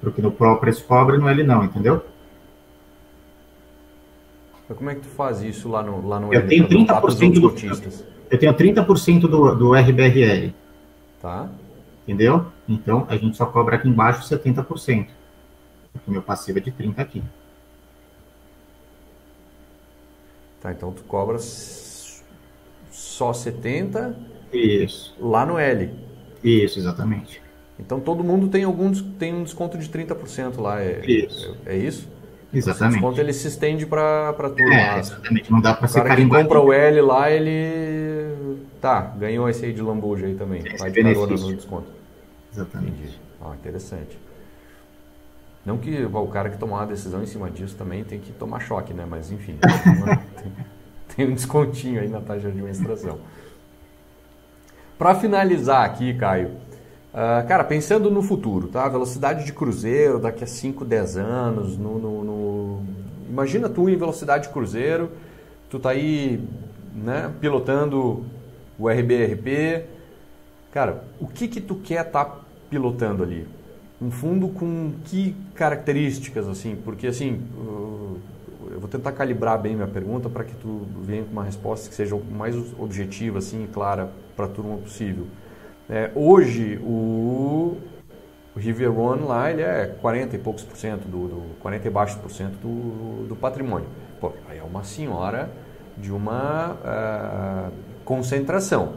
Porque no Pro preço cobre no L não, entendeu? Mas como é que tu faz isso lá no, lá no eu? Tenho 30% do, cotistas? eu tenho 30% do, do RBRL. Tá. Entendeu? Então, a gente só cobra aqui embaixo 70%. Porque meu passivo é de 30 aqui. Tá, então tu cobras só 70 Isso. lá no L. Isso, exatamente. Então todo mundo tem algum tem um desconto de 30% lá, é isso? É, é isso? Exatamente. O desconto ele se estende para tudo. É, exatamente. Não dá para ser O cara que compra o L lá, ele... Tá, ganhou esse aí de lambuja aí também. Esse Vai de carona no desconto. Exatamente. Entendi. Ah, interessante. Não que o cara que tomar uma decisão em cima disso também tem que tomar choque, né? Mas enfim, tem, tem um descontinho aí na taxa de administração. Para finalizar aqui, Caio, uh, cara, pensando no futuro, tá? Velocidade de cruzeiro daqui a 5, 10 anos, no, no, no... imagina tu em velocidade de cruzeiro, tu tá aí, né, pilotando o RBRP, cara, o que que tu quer estar tá pilotando ali? Um fundo com que características, assim? Porque, assim, eu vou tentar calibrar bem minha pergunta para que tu venha com uma resposta que seja o mais objetiva, assim, e clara para a turma possível. É, hoje, o, o Rivier One lá, ele é 40 e poucos por cento, do, do 40 e baixos por cento do, do patrimônio. Pô, aí é uma senhora de uma uh, concentração.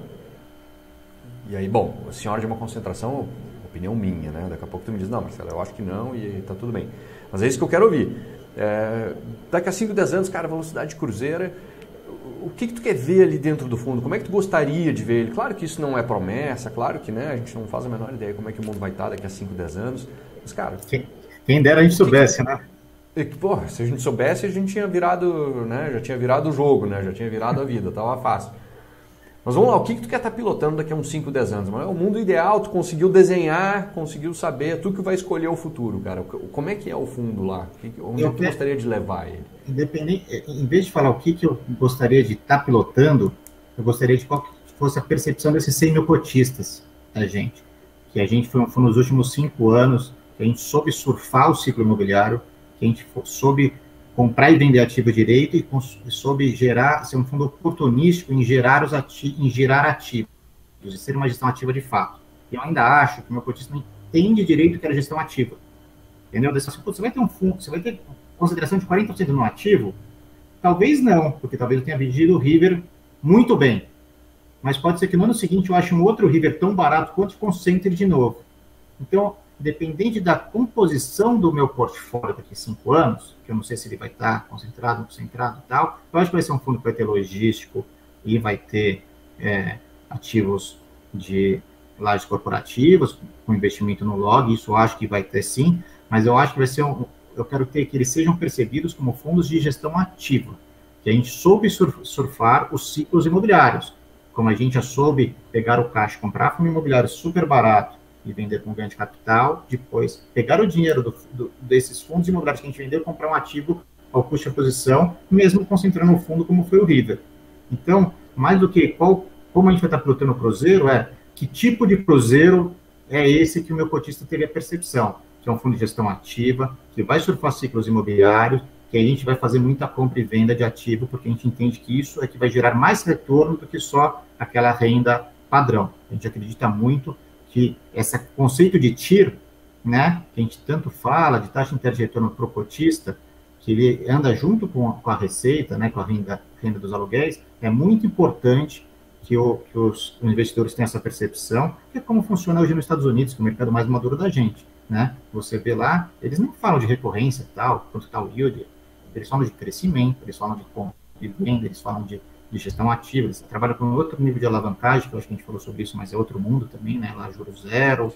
E aí, bom, a senhora de uma concentração, opinião minha, né? Daqui a pouco tu me diz, não, Marcelo, eu acho que não e tá tudo bem. Mas é isso que eu quero ouvir. É, daqui a 5, 10 anos, cara, velocidade cruzeira, o que, que tu quer ver ali dentro do fundo? Como é que tu gostaria de ver ele? Claro que isso não é promessa, claro que né, a gente não faz a menor ideia como é que o mundo vai estar daqui a 5, 10 anos. Mas, cara. Quem, quem dera a gente soubesse, que, né? Porra, se a gente soubesse, a gente tinha virado, né? Já tinha virado o jogo, né? Já tinha virado a vida, tava fácil. Mas vamos lá, o que, que tu quer estar tá pilotando daqui a uns 5, 10 anos? O mundo ideal, tu conseguiu desenhar, conseguiu saber, é tu que vai escolher o futuro, cara. Como é que é o fundo lá? Onde eu, tu gostaria de levar ele? Independente, em vez de falar o que, que eu gostaria de estar tá pilotando, eu gostaria de qual fosse a percepção desses 100 mil cotistas da gente. Que a gente foi, foi nos últimos cinco anos que a gente soube surfar o ciclo imobiliário, que a gente soube comprar e vender ativo direito e, soube gerar, ser um fundo oportunístico em gerar, os ati em gerar ativos, de ser uma gestão ativa de fato. E eu ainda acho que o meu cotista não entende direito que era gestão ativa. Entendeu? Assim, você vai ter um fundo, você vai ter consideração de 40% no ativo? Talvez não, porque talvez eu tenha vendido o River muito bem. Mas pode ser que no ano seguinte eu ache um outro River tão barato quanto concentre de novo. Então, dependente da composição do meu portfólio daqui a cinco anos, que eu não sei se ele vai estar concentrado, concentrado e tal, eu acho que vai ser um fundo que vai ter logístico e vai ter é, ativos de lajes corporativas, com investimento no log, isso eu acho que vai ter sim, mas eu acho que vai ser um, eu quero ter que eles sejam percebidos como fundos de gestão ativa, que a gente soube surfar os ciclos imobiliários, como a gente já soube pegar o caixa, comprar fundo imobiliário super barato, e vender com ganho de capital, depois pegar o dinheiro do, do, desses fundos imobiliários que a gente vendeu, comprar um ativo ao custo de posição, mesmo concentrando o fundo como foi o River. Então, mais do que qual, como a gente vai estar pilotando o cruzeiro, é que tipo de cruzeiro é esse que o meu cotista teria percepção, que é um fundo de gestão ativa, que vai surfar ciclos imobiliários, que a gente vai fazer muita compra e venda de ativo, porque a gente entende que isso é que vai gerar mais retorno do que só aquela renda padrão. A gente acredita muito que esse conceito de TIR, né, que a gente tanto fala, de taxa interna de retorno pro cotista, que ele anda junto com a, com a receita, né, com a renda, renda dos aluguéis, é muito importante que, o, que os investidores tenham essa percepção, que é como funciona hoje nos Estados Unidos, que é o mercado mais maduro da gente. Né? Você vê lá, eles não falam de recorrência tal, quanto está o yield, eles falam de crescimento, eles falam de compra de venda, eles falam de de gestão ativa, eles trabalham com outro nível de alavancagem, que eu acho que a gente falou sobre isso, mas é outro mundo também, né? Lá juros zero.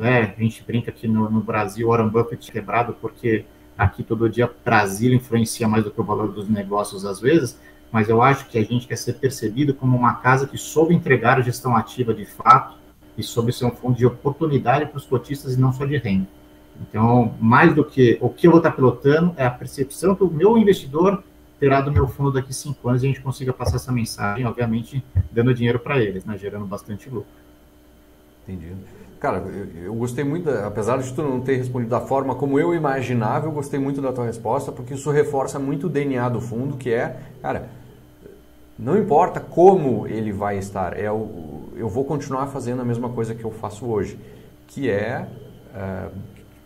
É, a gente brinca aqui no, no Brasil, Warren Buffett quebrado, porque aqui todo dia Brasil influencia mais do que o valor dos negócios às vezes, mas eu acho que a gente quer ser percebido como uma casa que soube entregar a gestão ativa de fato e soube ser um fundo de oportunidade para os cotistas e não só de renda. Então, mais do que o que eu vou estar pilotando é a percepção que o meu investidor terá do meu fundo daqui cinco anos e a gente consiga passar essa mensagem, obviamente, dando dinheiro para eles, né, gerando bastante lucro. Entendi. Cara, eu, eu gostei muito, apesar de tu não ter respondido da forma como eu imaginava, eu gostei muito da tua resposta, porque isso reforça muito o DNA do fundo, que é, cara, não importa como ele vai estar, é o, eu vou continuar fazendo a mesma coisa que eu faço hoje, que é, é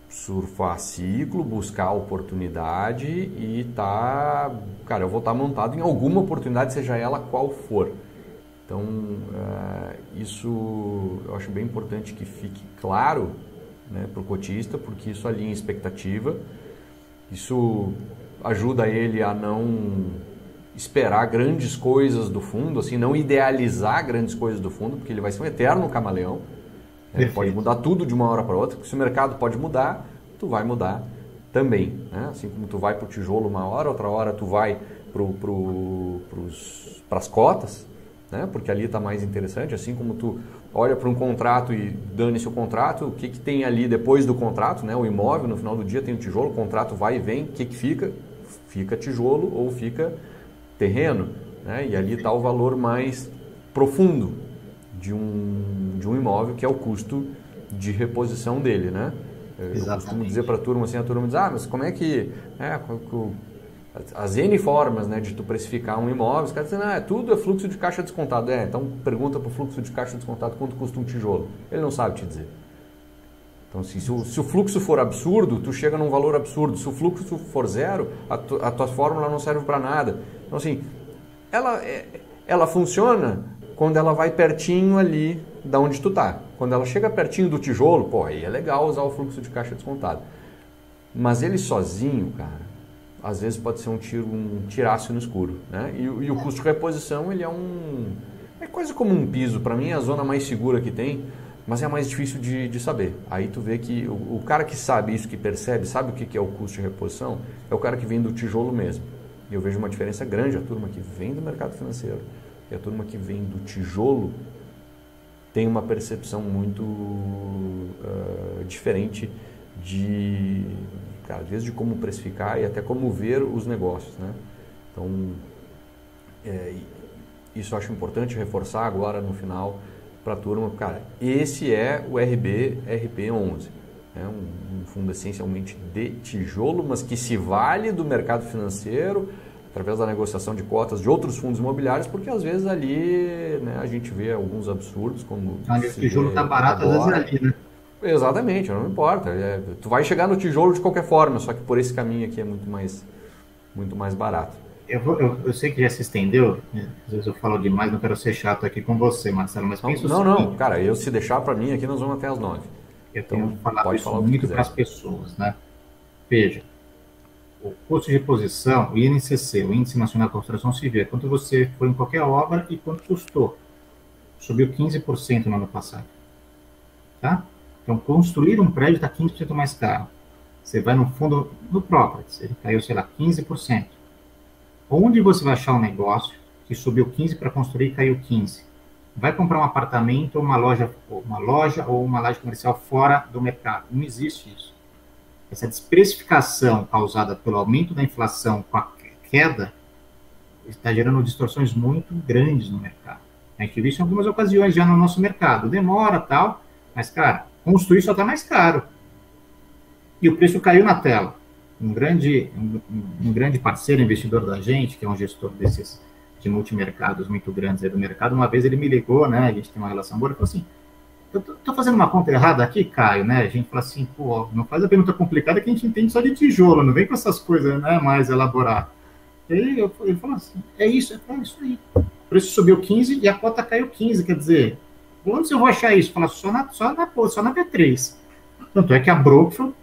surfar ciclo, buscar oportunidade e tá, cara, eu vou estar tá montado em alguma oportunidade, seja ela qual for. Então, uh, isso eu acho bem importante que fique claro né, para o cotista, porque isso alinha expectativa, isso ajuda ele a não esperar grandes coisas do fundo, assim, não idealizar grandes coisas do fundo, porque ele vai ser um eterno camaleão. Pode mudar tudo de uma hora para outra. Se o mercado pode mudar, tu vai mudar também. Né? Assim como tu vai para o tijolo uma hora, outra hora tu vai para pro, as cotas, né? porque ali está mais interessante. Assim como tu olha para um contrato e dane-se o contrato, o que, que tem ali depois do contrato, né? o imóvel, no final do dia tem o tijolo, o contrato vai e vem, o que, que fica? Fica tijolo ou fica terreno. Né? E ali está o valor mais profundo de um, de um imóvel, que é o custo de reposição dele, né? Eu Exatamente. costumo dizer para a turma assim, a turma diz, ah, mas como é que... É, as N formas né, de tu precificar um imóvel, os caras dizem, ah, tudo é fluxo de caixa descontado. É, então pergunta para o fluxo de caixa descontado quanto custa um tijolo. Ele não sabe te dizer. Então, assim, se, o, se o fluxo for absurdo, tu chega num valor absurdo. Se o fluxo for zero, a, tu, a tua fórmula não serve para nada. Então, assim, ela, é, ela funciona quando ela vai pertinho ali da onde tu tá. Quando ela chega pertinho do tijolo, pô, aí é legal usar o fluxo de caixa descontado. Mas ele sozinho, cara, às vezes pode ser um tiro, um tiraço no escuro, né? E, e o custo de reposição ele é um é quase como um piso. Para mim é a zona mais segura que tem, mas é a mais difícil de, de saber. Aí tu vê que o, o, cara que sabe isso, que percebe, sabe o que, que é o custo de reposição, é o cara que vem do tijolo mesmo. E eu vejo uma diferença grande a turma que vem do mercado financeiro e a turma que vem do tijolo tem uma percepção muito uh, diferente de, cara, às vezes de como precificar e até como ver os negócios, né? Então, é, isso eu acho importante reforçar agora no final para a turma, cara, esse é o RB RP11, é um, um fundo essencialmente de tijolo, mas que se vale do mercado financeiro através da negociação de cotas de outros fundos imobiliários, porque às vezes ali né, a gente vê alguns absurdos, como. Ali o tijolo está barato, agora. às vezes é ali, né? Exatamente, não importa. É, tu vai chegar no tijolo de qualquer forma, só que por esse caminho aqui é muito mais, muito mais barato. Eu, vou, eu, eu, sei que já se estendeu, né? às vezes eu falo demais, não quero ser chato aqui com você, Marcelo, mas pensa Não, não, cara, eu se deixar para mim aqui nós vamos até as nove. Eu então, tenho falado isso muito para as pessoas, né? Veja, o custo de reposição, o INCC, o Índice Nacional de Construção Civil, é quanto você foi em qualquer obra e quanto custou. Subiu 15% no ano passado. Tá? Então, construir um prédio está 15% mais caro. Você vai no fundo do properties, ele caiu, sei lá, 15%. Onde você vai achar um negócio que subiu 15 para construir e caiu 15? Vai comprar um apartamento uma loja, uma loja ou uma laje comercial fora do mercado. Não existe isso essa desprecificação causada pelo aumento da inflação com a queda está gerando distorções muito grandes no mercado. A gente viu isso em algumas ocasiões já no nosso mercado. Demora tal, mas, cara, construir só está mais caro. E o preço caiu na tela. Um grande, um, um, grande parceiro investidor da gente, que é um gestor desses de multimercados muito grandes aí do mercado, uma vez ele me ligou, né? A gente tem uma relação boa, ele falou assim: eu tô, fazendo uma conta errada aqui, Caio, né? A gente fala assim, pô, não faz a pergunta complicada que a gente entende só de tijolo, não vem com essas coisas né, mais elaboradas. Ele, eu, ele falou assim, é isso, é isso aí. O preço subiu 15 e a cota caiu 15, quer dizer, onde eu vou achar isso? Fala, só na, só na, só na B3. Tanto é que a Brookfield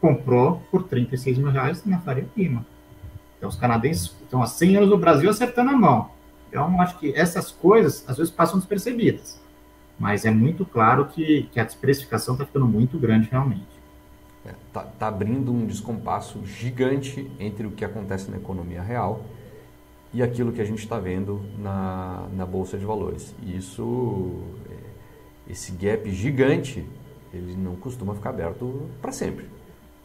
comprou por 36 mil reais na Faria Lima. Então, os canadenses estão há 100 anos no Brasil acertando a mão. Então, acho que essas coisas, às vezes, passam despercebidas mas é muito claro que, que a desprecificação está ficando muito grande realmente. Está é, tá, tá abrindo um descompasso gigante entre o que acontece na economia real e aquilo que a gente está vendo na, na Bolsa de Valores. E isso, é, esse gap gigante, ele não costuma ficar aberto para sempre.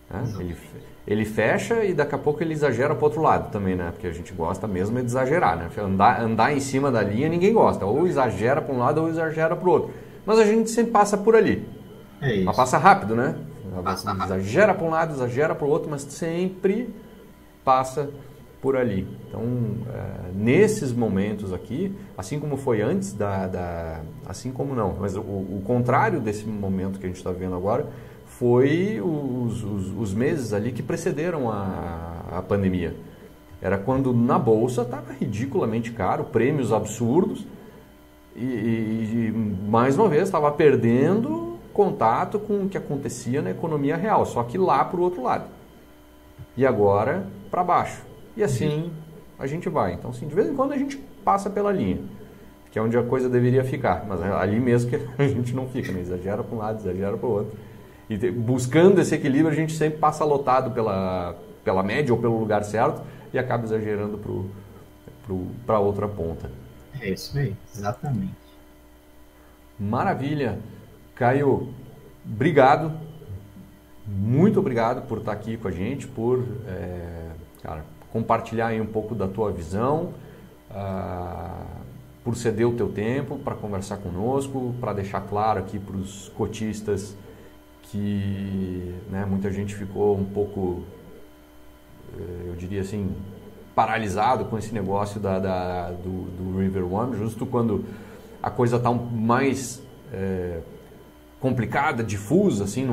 Né? Ele, ele fecha e daqui a pouco ele exagera para outro lado também, né? Porque a gente gosta mesmo de exagerar, né? Andar, andar em cima da linha ninguém gosta. Ou exagera para um lado ou exagera para o outro. Mas a gente sempre passa por ali. É isso. Mas passa rápido, né? Passa rápido. Exagera para um lado, exagera para o outro, mas sempre passa por ali. Então, é, nesses momentos aqui, assim como foi antes da, da assim como não, mas o, o contrário desse momento que a gente está vendo agora foi os, os, os, meses ali que precederam a, a pandemia. Era quando na bolsa estava ridiculamente caro, prêmios absurdos, e, e, e mais uma vez estava perdendo contato com o que acontecia na economia real, só que lá para o outro lado. E agora para baixo. E assim a gente vai. Então, assim, de vez em quando a gente passa pela linha, que é onde a coisa deveria ficar, mas é ali mesmo que a gente não fica, né? exagera para um lado, exagera para o outro. E buscando esse equilíbrio, a gente sempre passa lotado pela, pela média ou pelo lugar certo e acaba exagerando para outra ponta. É isso aí, exatamente. Maravilha. Caio, obrigado. Muito obrigado por estar aqui com a gente, por é, cara, compartilhar aí um pouco da tua visão, uh, por ceder o teu tempo para conversar conosco, para deixar claro aqui para os cotistas que né, muita gente ficou um pouco, eh, eu diria assim, paralisado com esse negócio da, da do, do, River One, justo quando a coisa está mais é, complicada, difusa, assim,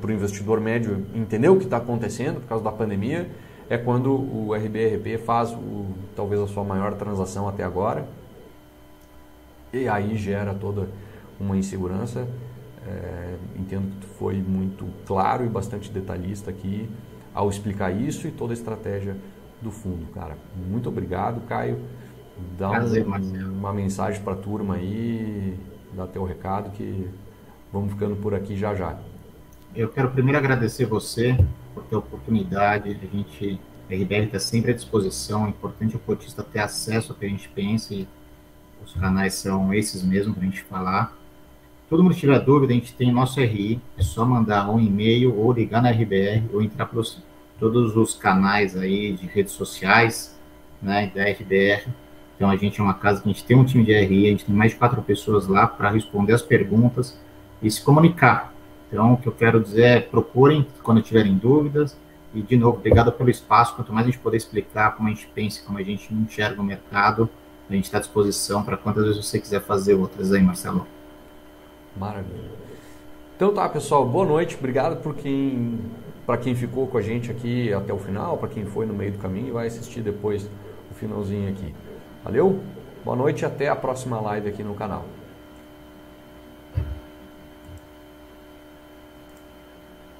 para o investidor médio entender o que está acontecendo por causa da pandemia, é quando o RBRP faz o, talvez a sua maior transação até agora, e aí gera toda uma insegurança. É, entendo que tu foi muito claro e bastante detalhista aqui ao explicar isso e toda a estratégia do fundo, cara. Muito obrigado, Caio. Dá Prazer, um, uma mensagem para a turma aí, dá teu recado que vamos ficando por aqui já já. Eu quero primeiro agradecer você por ter a oportunidade. A gente, a RBR está sempre à disposição. É importante o cotista ter acesso ao que a gente pensa e os canais são esses mesmo para a gente falar. Todo mundo tiver dúvida, a gente tem nosso RI, é só mandar um e-mail ou ligar na RBR ou entrar pelos todos os canais aí de redes sociais, né, da RBR. Então a gente é uma casa que a gente tem um time de RI, a gente tem mais de quatro pessoas lá para responder as perguntas e se comunicar. Então o que eu quero dizer é procurem quando tiverem dúvidas e de novo, obrigado pelo espaço. Quanto mais a gente puder explicar como a gente pensa, como a gente enxerga o mercado, a gente está à disposição para quantas vezes você quiser fazer outras aí, Marcelo. Maravilha. Então tá, pessoal, boa noite. Obrigado por quem para quem ficou com a gente aqui até o final, para quem foi no meio do caminho e vai assistir depois o finalzinho aqui. Valeu? Boa noite e até a próxima live aqui no canal.